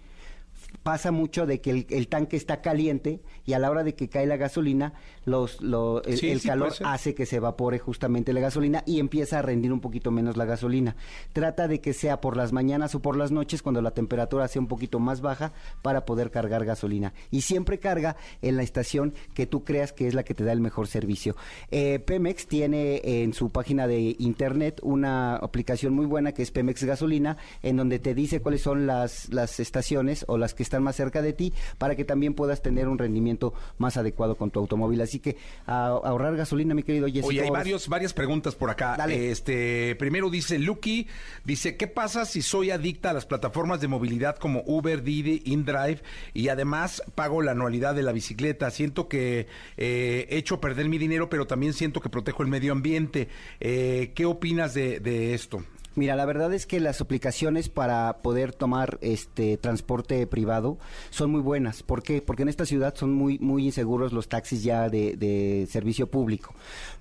pasa mucho de que el, tanque está caliente y a la hora de que cae la gasolina, los, el, calor hace que se evapore justamente la gasolina y empieza a rendir un poquito menos la gasolina. Trata de que sea por las mañanas o por las noches cuando la temperatura sea un poquito más baja para poder cargar gasolina. Y siempre carga en la estación que tú creas que es la que te da el mejor servicio. Eh, Pemex tiene en su página de internet una aplicación muy buena que es Pemex Gasolina, en donde te dice cuáles son las, las estaciones o las que están más cerca de ti para que también puedas tener un rendimiento más adecuado con tu automóvil. Así que a, ahorrar gasolina, mi querido Jessica. Oye, hay varios, varias preguntas por acá. Este, primero dice Lucky, dice, ¿qué pasa si soy adicta a las plataformas de movilidad como Uber, Didi, InDrive y además pago la anualidad de la bicicleta? Siento que eh, he hecho perder mi dinero, pero también siento que protejo el medio ambiente. Eh, ¿Qué opinas de, de esto? Mira, la verdad es que las aplicaciones para poder tomar este transporte privado son muy buenas. ¿Por qué? Porque en esta ciudad son muy muy inseguros los taxis ya de, servicio público.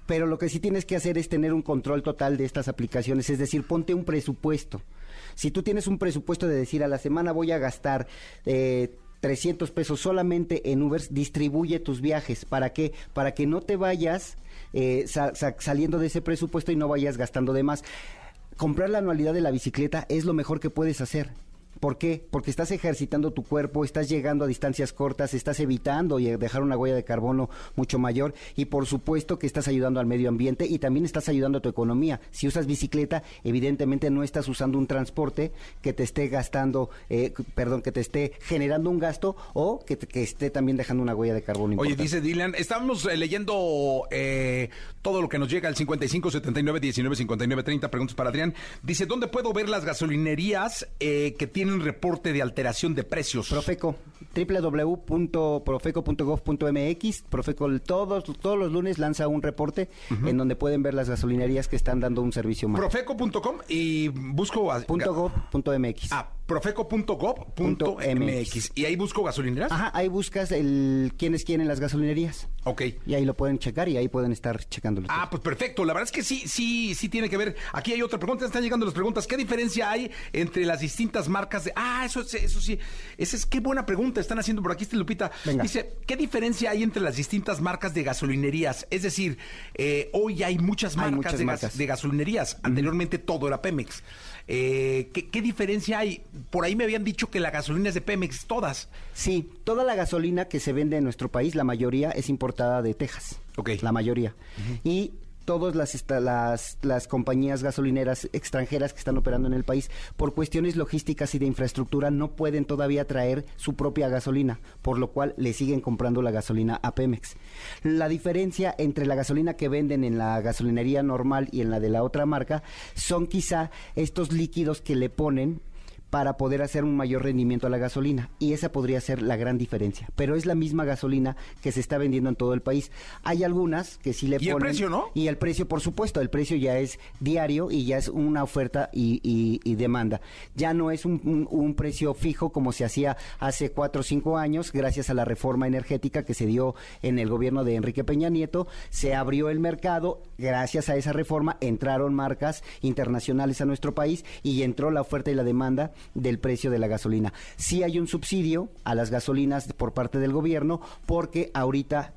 Pero lo que sí tienes que hacer es tener un control total de estas aplicaciones, es decir, ponte un presupuesto. Si tú tienes un presupuesto de decir a la semana voy a gastar eh, 300 pesos solamente en Uber, distribuye tus viajes. ¿Para qué? Para que no te vayas eh, saliendo de ese presupuesto y no vayas gastando de más comprar la anualidad de la bicicleta es lo mejor que puedes hacer. ¿Por qué? Porque estás ejercitando tu cuerpo, estás llegando a distancias cortas, estás evitando dejar una huella de carbono mucho mayor y por supuesto que estás ayudando al medio ambiente y también estás ayudando a tu economía. Si usas bicicleta, evidentemente no estás usando un transporte que te esté gastando, eh, perdón, que te esté generando un gasto o que, esté también dejando una huella de carbono. Oye, dice Dylan, estamos eh, leyendo eh, todo lo que nos llega al 55 79 19 59 30 preguntas para Adrián. Dice, ¿dónde puedo ver las gasolinerías que tienen un reporte de alteración de precios. Profeco, www.profeco.gov.mx. Profeco todos, todos los lunes lanza un reporte en donde pueden ver las gasolinerías que están dando un servicio más. Profeco.com y busco... Ah, profeco.gov.mx. ¿Y ahí busco gasolinerías? Ajá, ahí buscas el quiénes quieren las gasolinerías. Ok. Y ahí lo pueden checar y ahí pueden estar checándolo. Ah, pues perfecto. La verdad es que sí, sí, sí tiene que ver. Aquí hay otra pregunta, están llegando las preguntas. ¿Qué diferencia hay entre las distintas marcas de... Ah, eso, eso sí. Esa es qué buena pregunta están haciendo por aquí, este Lupita. Dice, ¿qué diferencia hay entre las distintas marcas de gasolinerías? Es decir, eh, hoy hay muchas marcas, de, gasolinerías. Anteriormente todo era Pemex. Eh, ¿qué, diferencia hay? Por ahí me habían dicho que la gasolina es de Pemex, todas. Sí, toda la gasolina que se vende en nuestro país, la mayoría es importada de Texas. Ok. La mayoría. Y todas las, las, las compañías gasolineras extranjeras que están operando en el país, por cuestiones logísticas y de infraestructura, no pueden todavía traer su propia gasolina, por lo cual le siguen comprando la gasolina a Pemex. La diferencia entre la gasolina que venden en la gasolinería normal y en la de la otra marca son quizá estos líquidos que le ponen para poder hacer un mayor rendimiento a la gasolina. Y esa podría ser la gran diferencia. Pero es la misma gasolina que se está vendiendo en todo el país. Hay algunas que sí le ponen... ¿Y el precio, no? Y el precio, por supuesto. El precio ya es diario y ya es una oferta y, demanda. Ya no es un, precio fijo como se hacía hace cuatro o cinco años, gracias a la reforma energética que se dio en el gobierno de Enrique Peña Nieto. Se abrió el mercado. Gracias a esa reforma entraron marcas internacionales a nuestro país y entró la oferta y la demanda del precio de la gasolina. Sí hay un subsidio a las gasolinas por parte del gobierno porque ahorita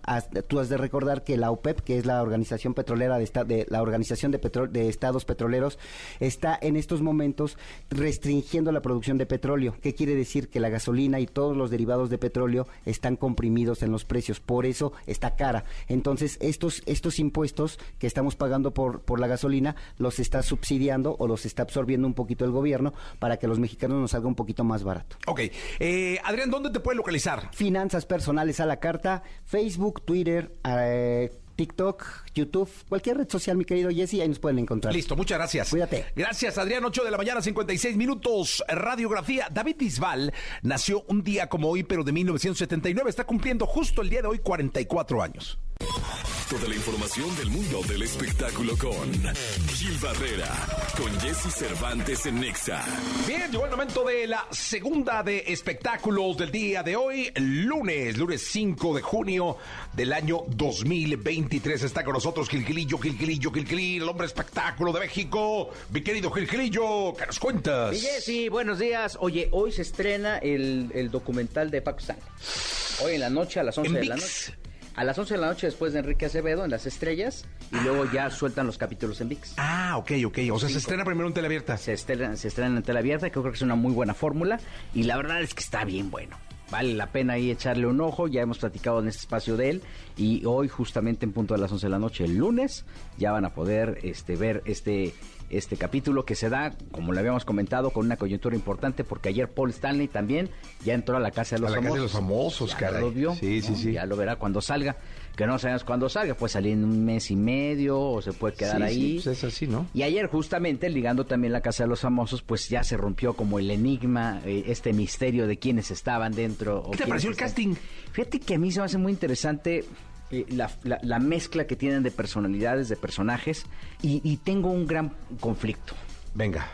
tú has de recordar que la OPEP, que es la Organización Petrolera de, de la Organización de, de Estados Petroleros, está en estos momentos restringiendo la producción de petróleo. ¿Qué quiere decir? Que la gasolina y todos los derivados de petróleo están comprimidos en los precios, por eso está cara. Entonces, estos, estos impuestos que estamos pagando por, por la gasolina los está subsidiando o los está absorbiendo un poquito el gobierno para que los mexicanos nos salga un poquito más barato. Ok. Eh, Adrián, ¿dónde te puede localizar? Finanzas personales a la carta, Facebook, Twitter, eh, TikTok, YouTube, cualquier red social, mi querido Jesse, ahí nos pueden encontrar. Listo, muchas gracias. Cuídate. Gracias, Adrián. 8 de la mañana, 56 minutos. Radiografía. David Bisbal nació un día como hoy, pero de 1979. Está cumpliendo justo el día de hoy 44 años. Toda la información del mundo del espectáculo con Gil Barrera, con Jesse Cervantes en Nexa. Bien, llegó el momento de la segunda de espectáculos del día de hoy, lunes, lunes 5 de junio del año 2023. Está con nosotros Gilgilillo, Gilgilillo, Gilgilillo, el hombre espectáculo de México. Mi querido Gilgilillo, ¿qué nos cuentas? Y Jessy, buenos días. Oye, hoy se estrena el, el documental de Paco Stanley. Hoy en la noche, a las 11 En de la noche. A las 11 de la noche después de Enrique Acevedo en Las Estrellas y luego ya sueltan los capítulos en VIX. Ah, ok, ok. O sea, se estrena primero en teleabierta. Se estrena, se estrena en tela abierta, que creo que es una muy buena fórmula y la verdad es que está bien bueno. Vale la pena ahí echarle un ojo, ya hemos platicado en este espacio de él y hoy justamente en punto de las 11 de la noche, el lunes, ya van a poder este, ver este, este capítulo que se da, como le habíamos comentado, con una coyuntura importante porque ayer Paul Stanley también ya entró a la Casa de los A la Casa Famosos. de los Famosos, Ya caray. lo vio, Sí, sí, ¿no? sí. Ya lo verá cuando salga, que no sabemos cuándo salga, puede salir en un mes y medio o se puede quedar Sí, ahí. sí, pues es así, ¿no? Y ayer justamente, ligando también la Casa de los Famosos, pues ya se rompió como el enigma, eh, este misterio de quiénes estaban dentro. o ¿Qué te pareció el están- casting? Fíjate que a mí se me hace muy interesante eh, la, la- la mezcla que tienen de personalidades, de personajes, y, y tengo un gran conflicto. Venga.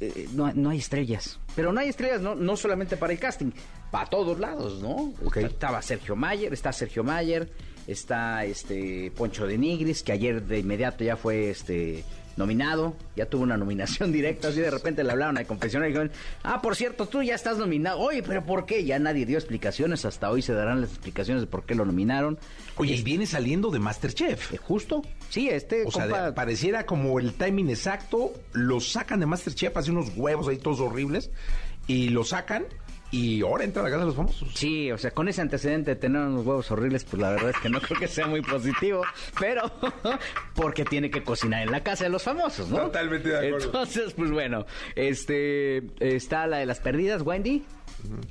Eh, no, no hay estrellas. Pero no hay estrellas no, no solamente para el casting, para todos lados, ¿no? Ok. Está- Estaba Sergio Mayer, está Sergio Mayer, está este Poncho de Nigris, que ayer de inmediato ya fue este nominado, ya tuvo una nominación (laughs) directa, así de repente le hablaron al confesionario y dijeron, ah, por cierto, tú ya estás nominado. Oye, pero ¿por qué? Ya nadie dio explicaciones, hasta hoy se darán las explicaciones de por qué lo nominaron. Oye, y viene saliendo de Masterchef. Eh, Justo, sí, este O sea, de- pareciera como el timing exacto, lo sacan de Masterchef, hace unos huevos ahí todos horribles, y lo sacan, y ahora entra a la casa de los famosos. Sí, o sea, con ese antecedente de tener unos huevos horribles, pues la verdad es que no (laughs) creo que sea muy positivo, pero (laughs) porque tiene que cocinar en la casa de los famosos, ¿no? Totalmente de acuerdo. Entonces, pues bueno, este está la de las perdidas, Wendy.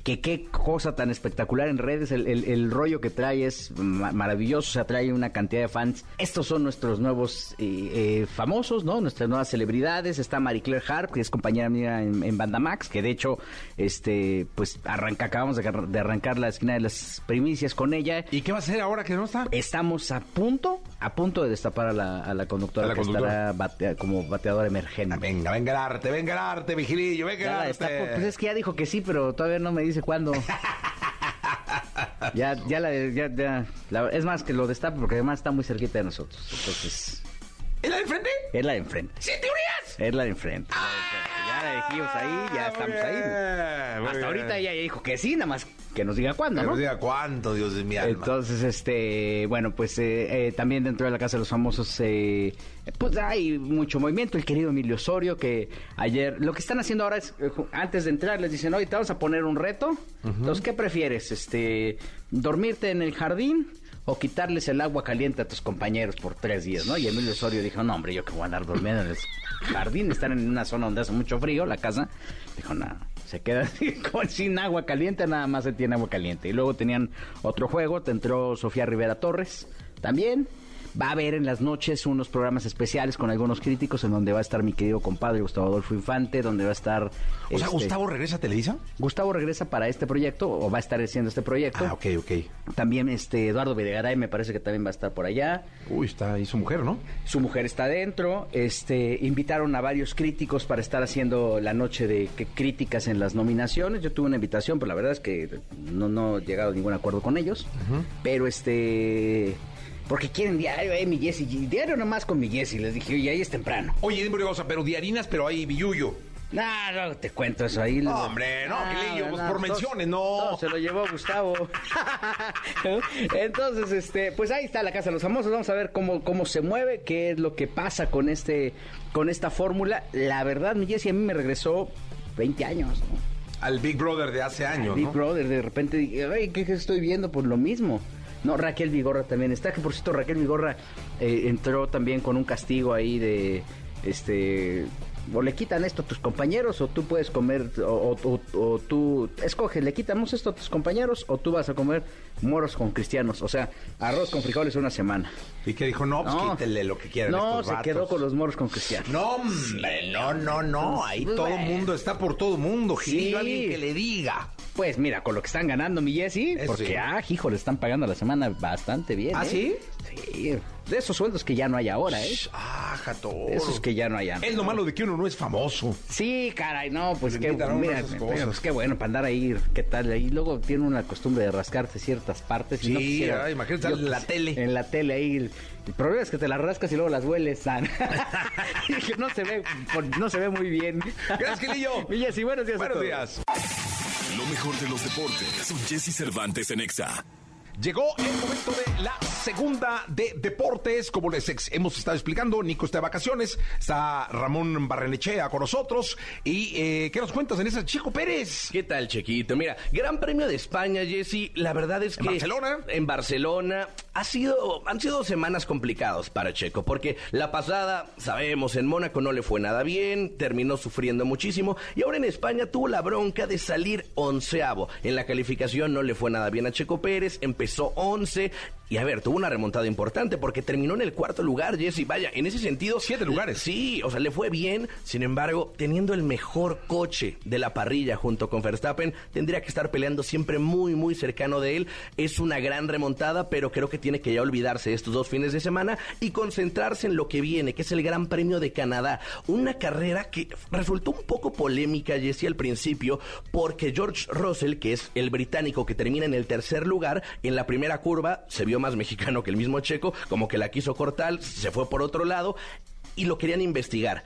Que qué cosa tan espectacular en redes, el, el- el rollo que trae es ma- maravilloso, o sea, trae una cantidad de fans. Estos son nuestros nuevos eh, eh, famosos, ¿no? Nuestras nuevas celebridades. Está Marie Claire Harp, que es compañera mía en, en Banda Max, que de hecho, este, pues arranca, acabamos de, de arrancar la esquina de las primicias con ella. ¿Y qué va a hacer ahora que no está? Estamos a punto, a punto de destapar a la, a la conductora A la que conductora. estará batea- como bateadora emergente. Venga, venga el arte, venga el arte, vigilillo, venga Ya el arte. Pues es que ya dijo que sí, pero todavía no me dice cuándo. (laughs) ya, ya la, ya, ya, la- es más que lo destape porque además está muy cerquita de nosotros. Entonces, ¿Es la del frente? es la de enfrente. ¡Sí, teorías! Es la de enfrente. ya dijimos ahí, ya Ah, estamos ahí. Hasta bien. ahorita ella dijo que sí, nada más que nos diga cuándo, Que ¿no? nos diga cuánto, Dios de mi alma. Entonces, este, bueno, pues eh, eh, también dentro de la Casa de los Famosos, eh, pues hay mucho movimiento. El querido Emilio Osorio, que ayer, lo que están haciendo ahora es, eh, antes de entrar, les dicen, oye, te vamos a poner un reto. Entonces, ¿qué prefieres? Este, dormirte en el jardín o quitarles el agua caliente a tus compañeros por tres días, ¿no? Y Emilio Osorio dijo, no, hombre, yo que voy a andar durmiendo en el jardín, estar en una zona donde hace mucho frío, la casa. Dijo, no, se queda (laughs) así, sin agua caliente, nada más se tiene agua caliente. Y luego tenían otro juego, te entró Sofía Rivera Torres, también. Va a haber en las noches unos programas especiales con algunos críticos en donde va a estar mi querido compadre Gustavo Adolfo Infante, donde va a estar... O sea, este, ¿Gustavo regresa a Televisa? Gustavo regresa para este proyecto o va a estar haciendo este proyecto. Ah, ok, ok. También este Eduardo Videgaray me parece que también va a estar por allá. Uy, está ahí su mujer, ¿no? Su mujer está adentro. Este, invitaron a varios críticos para estar haciendo la noche de que- críticas en las nominaciones. Yo tuve una invitación, pero la verdad es que no, no he llegado a ningún acuerdo con ellos. Pero este. Porque quieren diario, eh, mi Jessy. Diario nomás con mi Jessy. Les dije, oye, ahí es temprano. Oye, dime una cosa, pero de harinas, pero hay billuyo. No, no, te cuento eso ahí. No, hombre, no, Gilillo, pues, por menciones, no. Se lo llevó Gustavo. (laughs) Entonces, este, pues ahí está la Casa de los Famosos. Vamos a ver cómo, cómo se mueve, qué es lo que pasa con este, con esta fórmula. La verdad, mi Jessy a mí me regresó 20 años, ¿no? Al Big Brother de hace años, Big. Brother, de repente ay, ¿qué, qué estoy viendo? Pues lo mismo. No, Raquel Vigorra también está, que por cierto Raquel Vigorra eh, entró también con un castigo ahí de, este, o le quitan esto a tus compañeros, o tú puedes comer, o, o- o tú escoges, le quitamos esto a tus compañeros, o tú vas a comer moros con cristianos, o sea, arroz con frijoles una semana. Y que dijo, no, pues No. quítele lo que quieran No, estos se vatos. quedó con los moros con cristianos. No, hombre, no, no, no. Ahí Pues, todo el bueno. mundo está por todo mundo. Sí. alguien que le diga. Pues mira, con lo que están ganando mi Jessy, porque sí. ah, hijo, le están pagando a la semana bastante bien. ¿Ah, ¿eh? sí? Sí, de esos sueldos que ya no hay ahora, ¿eh? Ah, jato. De esos que ya no hay. Es lo malo de que uno no es famoso. Sí, caray, no, pues qué, mira, cosas. pues qué bueno para andar ahí, qué tal, ahí luego tiene una costumbre de rascarse ciertas partes. y Sí, no quisiera- imagínate yo en la tele. En la tele ahí, el, problema es que te las rascas y luego las hueles, San. (laughs) Y que no se ve, no se ve muy bien. Gracias, Gilillo. (laughs) Mi Jessy, buenos días a Buenos todos. días. Lo mejor de los deportes con Jesse Cervantes en Exa. Llegó el momento de la segunda de deportes. Como les ex- hemos estado explicando, Nico está de vacaciones. Está Ramón Barrenechea con nosotros. ¿Y eh, qué nos cuentas en esa Chico Pérez? ¿Qué tal, Chequito? Mira, Gran Premio de España, Jesse. La verdad es ¿En que. Barcelona? En Barcelona. Ha sido, han sido semanas complicadas para Checo, porque la pasada, sabemos, en Mónaco no le fue nada bien, terminó sufriendo muchísimo, y ahora en España tuvo la bronca de salir onceavo. En la calificación no le fue nada bien a Checo Pérez, empezó once, y a ver, tuvo una remontada importante, porque terminó en el cuarto lugar, Jesse. Vaya, en ese sentido. Siete lugares. Sí, o sea, le fue bien. Sin embargo, teniendo el mejor coche de la parrilla junto con Verstappen, tendría que estar peleando siempre muy, muy cercano de él. Es una gran remontada, pero creo que tiene que ya olvidarse de estos dos fines de semana y concentrarse en lo que viene, que es el Gran Premio de Canadá. Una carrera que resultó un poco polémica, Jesse, al principio, porque George Russell, que es el británico que termina en el tercer lugar, en la primera curva se vio más mexicano que el mismo checo, como que la quiso cortar, se fue por otro lado y lo querían investigar.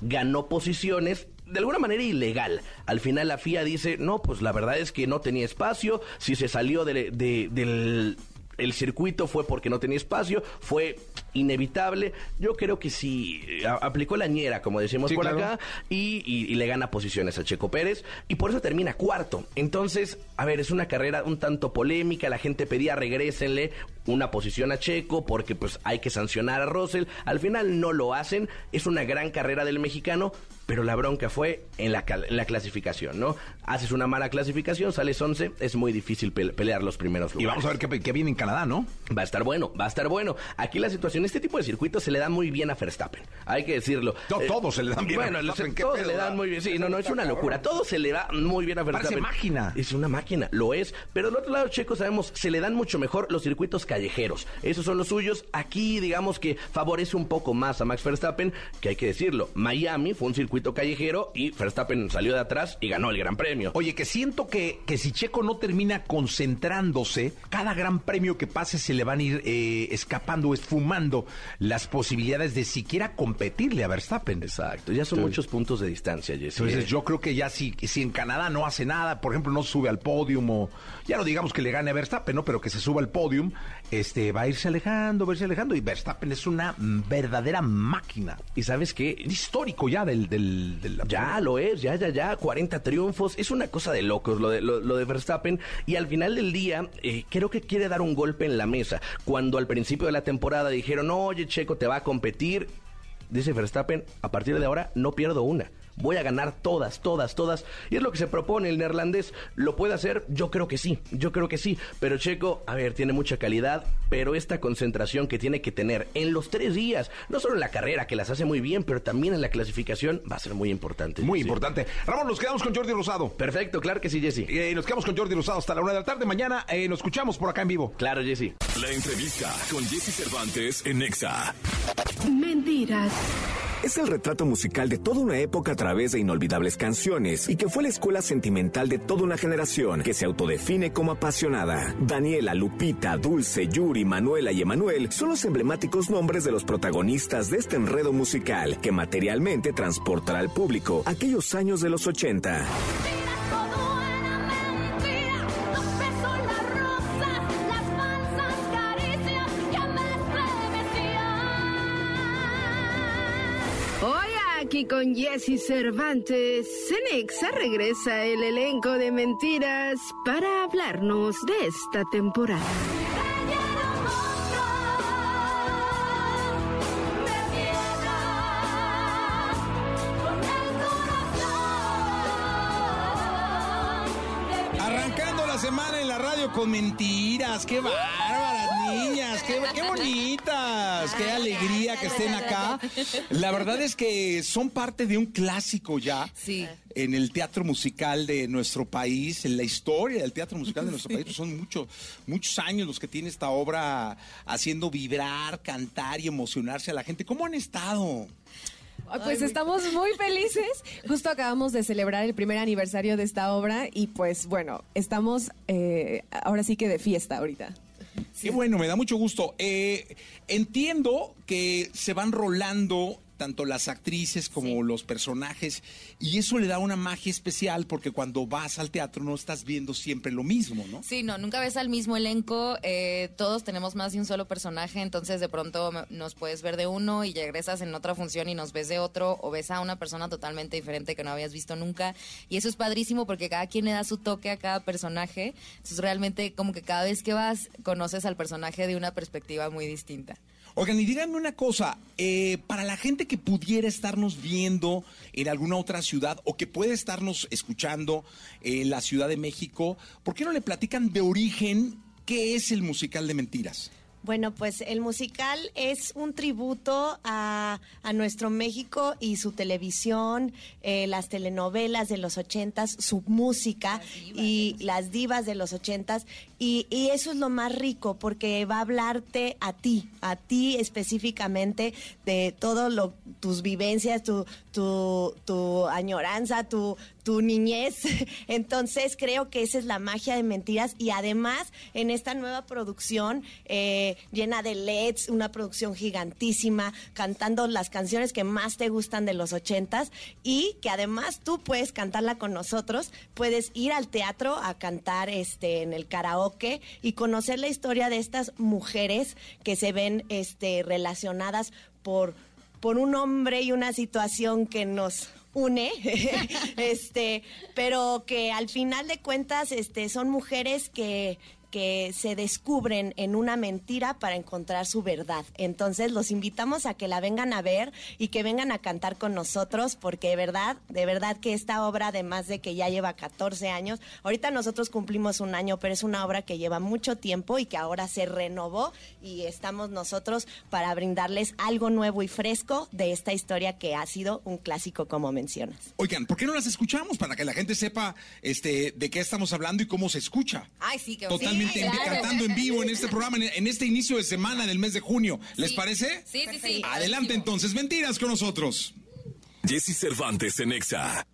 Ganó posiciones de alguna manera ilegal. Al final la FIA dice, no, pues la verdad es que no tenía espacio, si se salió de- de- del el circuito fue porque no tenía espacio, fue inevitable. Yo creo que sí, a- aplicó la ñera, como decimos Sí, por claro. acá, y, y- y le gana posiciones a Checo Pérez, y por eso termina cuarto. Entonces, a ver, es una carrera un tanto polémica, la gente pedía regrésenle una posición a Checo, porque pues hay que sancionar a Russell. Al final no lo hacen, es una gran carrera del mexicano, pero la bronca fue en la, en la clasificación, ¿no? Haces una mala clasificación, sales 11, es muy difícil pe- pelear los primeros lugares. Y vamos a ver qué, qué viene en Canadá, ¿no? Va a estar bueno, va a estar bueno. Aquí la situación, este tipo de circuitos se le da muy bien a Verstappen. Hay que decirlo. No, Eh, todos se le dan bien a Verstappen, se- ¿qué todos pedo, se le dan muy bien. Sí, no, no, es una locura. Todo se le da muy bien a Parece Verstappen. máquina. Es una máquina, lo es. Pero del otro lado, Checo, sabemos, se le dan mucho mejor los circuitos callejeros. Esos son los suyos. Aquí, digamos que favorece un poco más a Max Verstappen, que hay que decirlo. Miami fue un circuito callejero y Verstappen salió de atrás y ganó el Gran Premio. Oye, que siento que, que si Checo no termina concentrándose, cada gran premio que pase se le van a ir eh, escapando, esfumando las posibilidades de siquiera competirle a Verstappen. Exacto, ya son muchos puntos de distancia, Jesse. Entonces yo creo que ya si, si en Canadá no hace nada, por ejemplo, no sube al podium o ya no digamos que le gane a Verstappen, ¿no? Pero que se suba al podium, este va a irse alejando, va a irse alejando y Verstappen es una verdadera máquina. ¿Y sabes qué? Histórico ya del... del, Ya lo es, ya, ya, ya, 40 triunfos, es una cosa de locos lo de, lo, lo de Verstappen y al final del día eh, creo que quiere dar un golpe en la mesa. Cuando al principio de la temporada dijeron, oye Checo, te va a competir, dice Verstappen, a partir de ahora no pierdo una. Voy a ganar todas, todas, todas. Y es lo que se propone el neerlandés. ¿Lo puede hacer? Yo creo que sí, yo creo que sí. Pero Checo, a ver, tiene mucha calidad, pero esta concentración que tiene que tener en los tres días, no solo en la carrera, que las hace muy bien, pero también en la clasificación, va a ser muy importante. Muy Sí. importante. Ramón, nos quedamos con Jordi Rosado. Perfecto, claro que sí, Jesse. Eh, nos quedamos con Jordi Rosado hasta la una de la tarde. Mañana eh, nos escuchamos por acá en vivo. Claro, Jesse. La entrevista con Jesse Cervantes en Exa. Mentiras. Es el retrato musical de toda una época a través de inolvidables canciones y que fue la escuela sentimental de toda una generación que se autodefine como apasionada. Daniela, Lupita, Dulce, Yuri, Manuela y Emanuel son los emblemáticos nombres de los protagonistas de este enredo musical que materialmente transportará al público aquellos años de los 80. aquí con Jesse Cervantes, Cenexa regresa el elenco de mentiras para hablarnos de esta temporada. Arrancando la semana en la radio con mentiras, qué bárbaras niñas! ¡Qué, qué bonitas! ¡Qué alegría que estén acá! La verdad es que son parte de un clásico ya. Sí. En el teatro musical de nuestro país, en la historia del teatro musical de nuestro país. Son muchos, muchos años los que tiene esta obra haciendo vibrar, cantar y emocionarse a la gente. ¿Cómo han estado? Pues estamos muy felices. Justo acabamos de celebrar el primer aniversario de esta obra y pues bueno, estamos eh, ahora sí que de fiesta ahorita. Qué bueno, me da mucho gusto. Eh, entiendo que se van rolando tanto las actrices como los personajes y eso le da una magia especial porque cuando vas al teatro no estás viendo siempre lo mismo, ¿no? Sí, no, nunca ves al mismo elenco, eh, todos tenemos más de un solo personaje, entonces de pronto nos puedes ver de uno y regresas en otra función y nos ves de otro o ves a una persona totalmente diferente que no habías visto nunca y eso es padrísimo porque cada quien le da su toque a cada personaje, entonces realmente como que cada vez que vas conoces al personaje de una perspectiva muy distinta. Oigan, y díganme una cosa, eh, para la gente que pudiera estarnos viendo en alguna otra ciudad o que puede estarnos escuchando en la Ciudad de México, ¿por qué no le platican de origen qué es el musical de mentiras? Bueno, pues el musical es un tributo a, a nuestro México y su televisión, eh, las telenovelas de los ochentas, su música y las divas de los ochentas. Y, y eso es lo más rico porque va a hablarte a ti, a ti específicamente de todo lo, tus vivencias, tu, tu, añoranza, tu, tu niñez. (laughs) Entonces creo que esa es la magia de mentiras y además en esta nueva producción eh, llena de LEDs, una producción gigantísima, cantando las canciones que más te gustan de los ochentas y que además tú puedes cantarla con nosotros, puedes ir al teatro a cantar este en el karaoke y conocer la historia de estas mujeres que se ven este relacionadas por por un hombre y una situación que nos une, (laughs) este, pero que al final de cuentas, este, son mujeres que que se descubren en una mentira para encontrar su verdad. Entonces los invitamos a que la vengan a ver y que vengan a cantar con nosotros porque de verdad, de verdad que esta obra, además de que ya lleva 14 años, ahorita nosotros cumplimos un año, pero es una obra que lleva mucho tiempo y que ahora se renovó y estamos nosotros para brindarles algo nuevo y fresco de esta historia que ha sido un clásico como mencionas. Oigan, ¿por qué no las escuchamos para que la gente sepa este, de qué estamos hablando y cómo se escucha? Ay, sí, que Totalmente cantando en vivo en este programa, en, en este inicio de semana del mes de junio. ¿Les Sí. parece? Sí, sí, sí. Adelante entonces, mentiras con nosotros. Jesse Cervantes en Exa.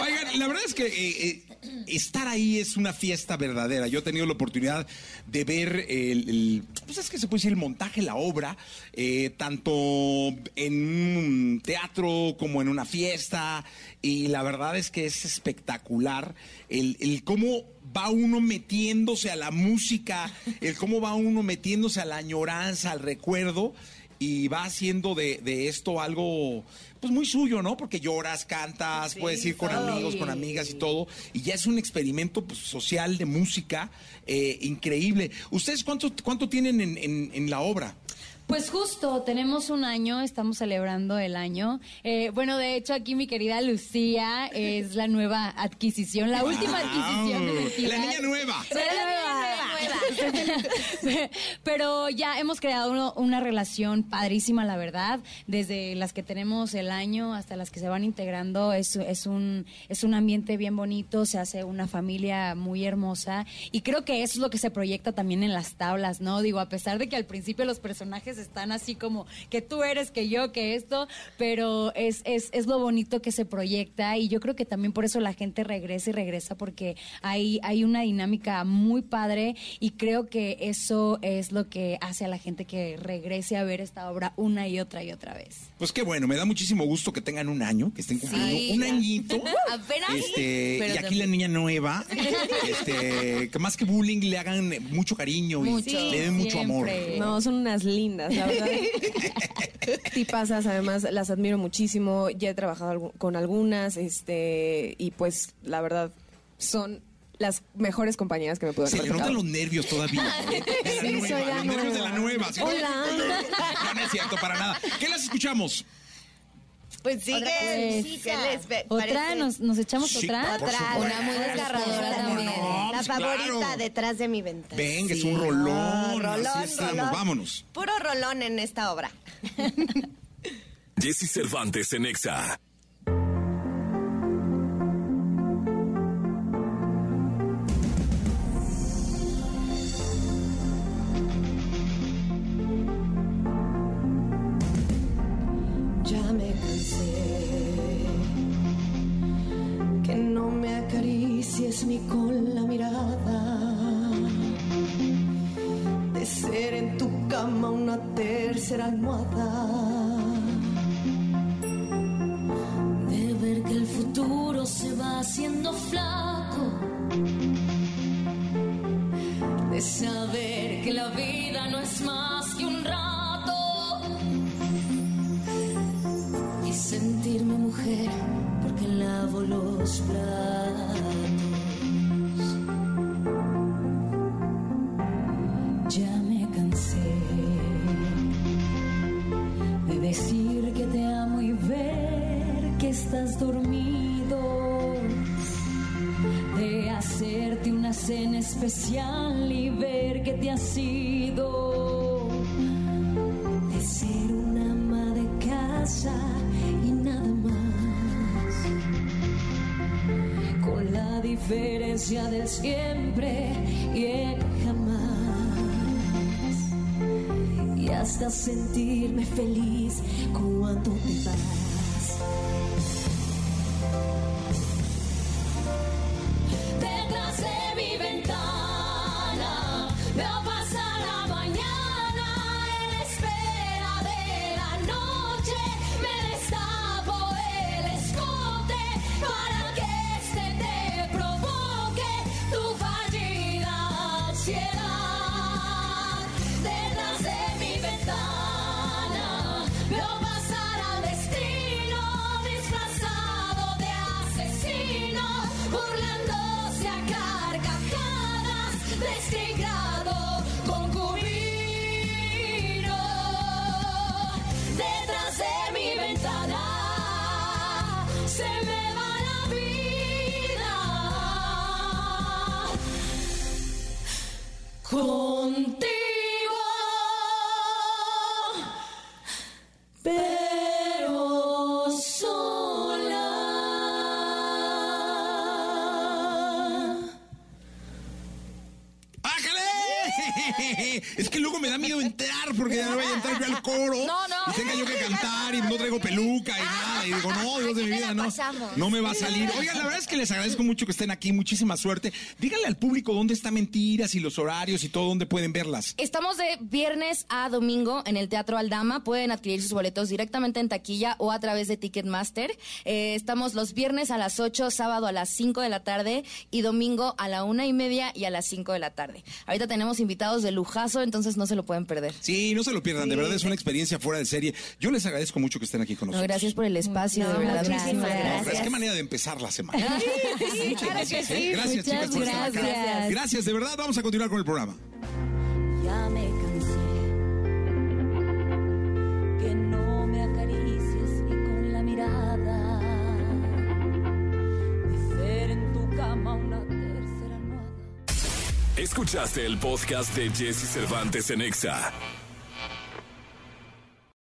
Oigan, la verdad es que eh, eh, estar ahí es una fiesta verdadera. Yo he tenido la oportunidad de ver el, pues es que se puede decir el montaje, la obra, eh, tanto en un teatro como en una fiesta. Y la verdad es que es espectacular el, cómo va uno metiéndose a la música, el cómo va uno metiéndose a la añoranza, al recuerdo y va haciendo de esto algo pues muy suyo, ¿no? Porque lloras, cantas, puedes ir con amigos, con amigas y todo, y ya es un experimento pues, social de música eh, increíble. ¿Ustedes cuánto, cuánto tienen en, en- en la obra? Pues justo, tenemos un año, estamos celebrando el año. Eh, bueno, de hecho, aquí mi querida Lucía es la nueva adquisición, la última Wow. adquisición de Mentiras. La niña nueva. Soy la niña nueva. (laughs) Pero ya hemos creado uno- una relación padrísima, la verdad. Desde las que tenemos el año hasta las que se van integrando, es, es, un, es un ambiente bien bonito, se hace una familia muy hermosa. Y creo que eso es lo que se proyecta también en las tablas, ¿no? Digo, a pesar de que al principio los personajes están así como que tú eres, que yo, que esto, pero es, es, es lo bonito que se proyecta y yo creo que también por eso la gente regresa y regresa porque hay, hay una dinámica muy padre y creo que eso es lo que hace a la gente que regrese a ver esta obra una y otra y otra vez. Pues qué bueno, me da muchísimo gusto que tengan un año, que estén cumpliendo Sí. un añito. (laughs) Apenas. Este, Pero y aquí también- la niña nueva, (laughs) este, que más que bullying le hagan mucho cariño y le den mucho amor. No, son unas lindas, la verdad. (laughs) Tipazas, además, las admiro muchísimo. Ya he trabajado con algunas, este, y pues, la verdad, son las mejores compañeras que me puedo Se le notan los nervios todavía. ¿eh? (laughs) De la Sí, nueva, soy la los nervios de nueva. la nueva. ¿sí? Hola. No, no es cierto, para nada. ¿Qué las escuchamos? Pues sigue, Otra ¿qué cosita. les ve- Otra, parece? nos, nos echamos Sí, otra. por supuesto. Una muy desgarradora también. No, La pues, favorita claro. detrás de mi ventana. Venga, es un rolón. Ah, rolón, Así estamos, rolón. vámonos. Puro rolón en esta obra. (laughs) Jesse Cervantes en Exa. De ver que el futuro se va haciendo flaco de saber que la vida no es más que un rato y sentirme mujer porque lavo los platos. Diferencia del siempre y el jamás. Y hasta sentirme feliz cuando te vas. No. me va a salir. Que les agradezco mucho que estén aquí. Muchísima suerte. Díganle al público dónde está Mentiras y los horarios y todo, dónde pueden verlas. Estamos de viernes a domingo en el Teatro Aldama. Pueden adquirir sus boletos directamente en taquilla o a través de Ticketmaster. Eh, estamos los viernes a las 8, sábado a las 5 de la tarde y domingo a la una y media y a las 5 de la tarde. Ahorita tenemos invitados de lujazo, entonces no se lo pueden perder. Sí, no se lo pierdan. De verdad es una experiencia fuera de serie. Yo les agradezco mucho que estén aquí con No, nosotros. gracias por el espacio, de verdad. muchísimas gracias. Es que manera de empezar la semana. (laughs) Sí, claro que Gracias, sí. ¿eh? Gracias, Muchas chicas, por estar acá. gracias. Gracias, de verdad. Vamos a continuar con el programa. Ya me cansé que no me acaricies ni con la mirada. Y ser en tu cama una tercera almohada. Escuchaste el podcast de Jesse Cervantes en Exa.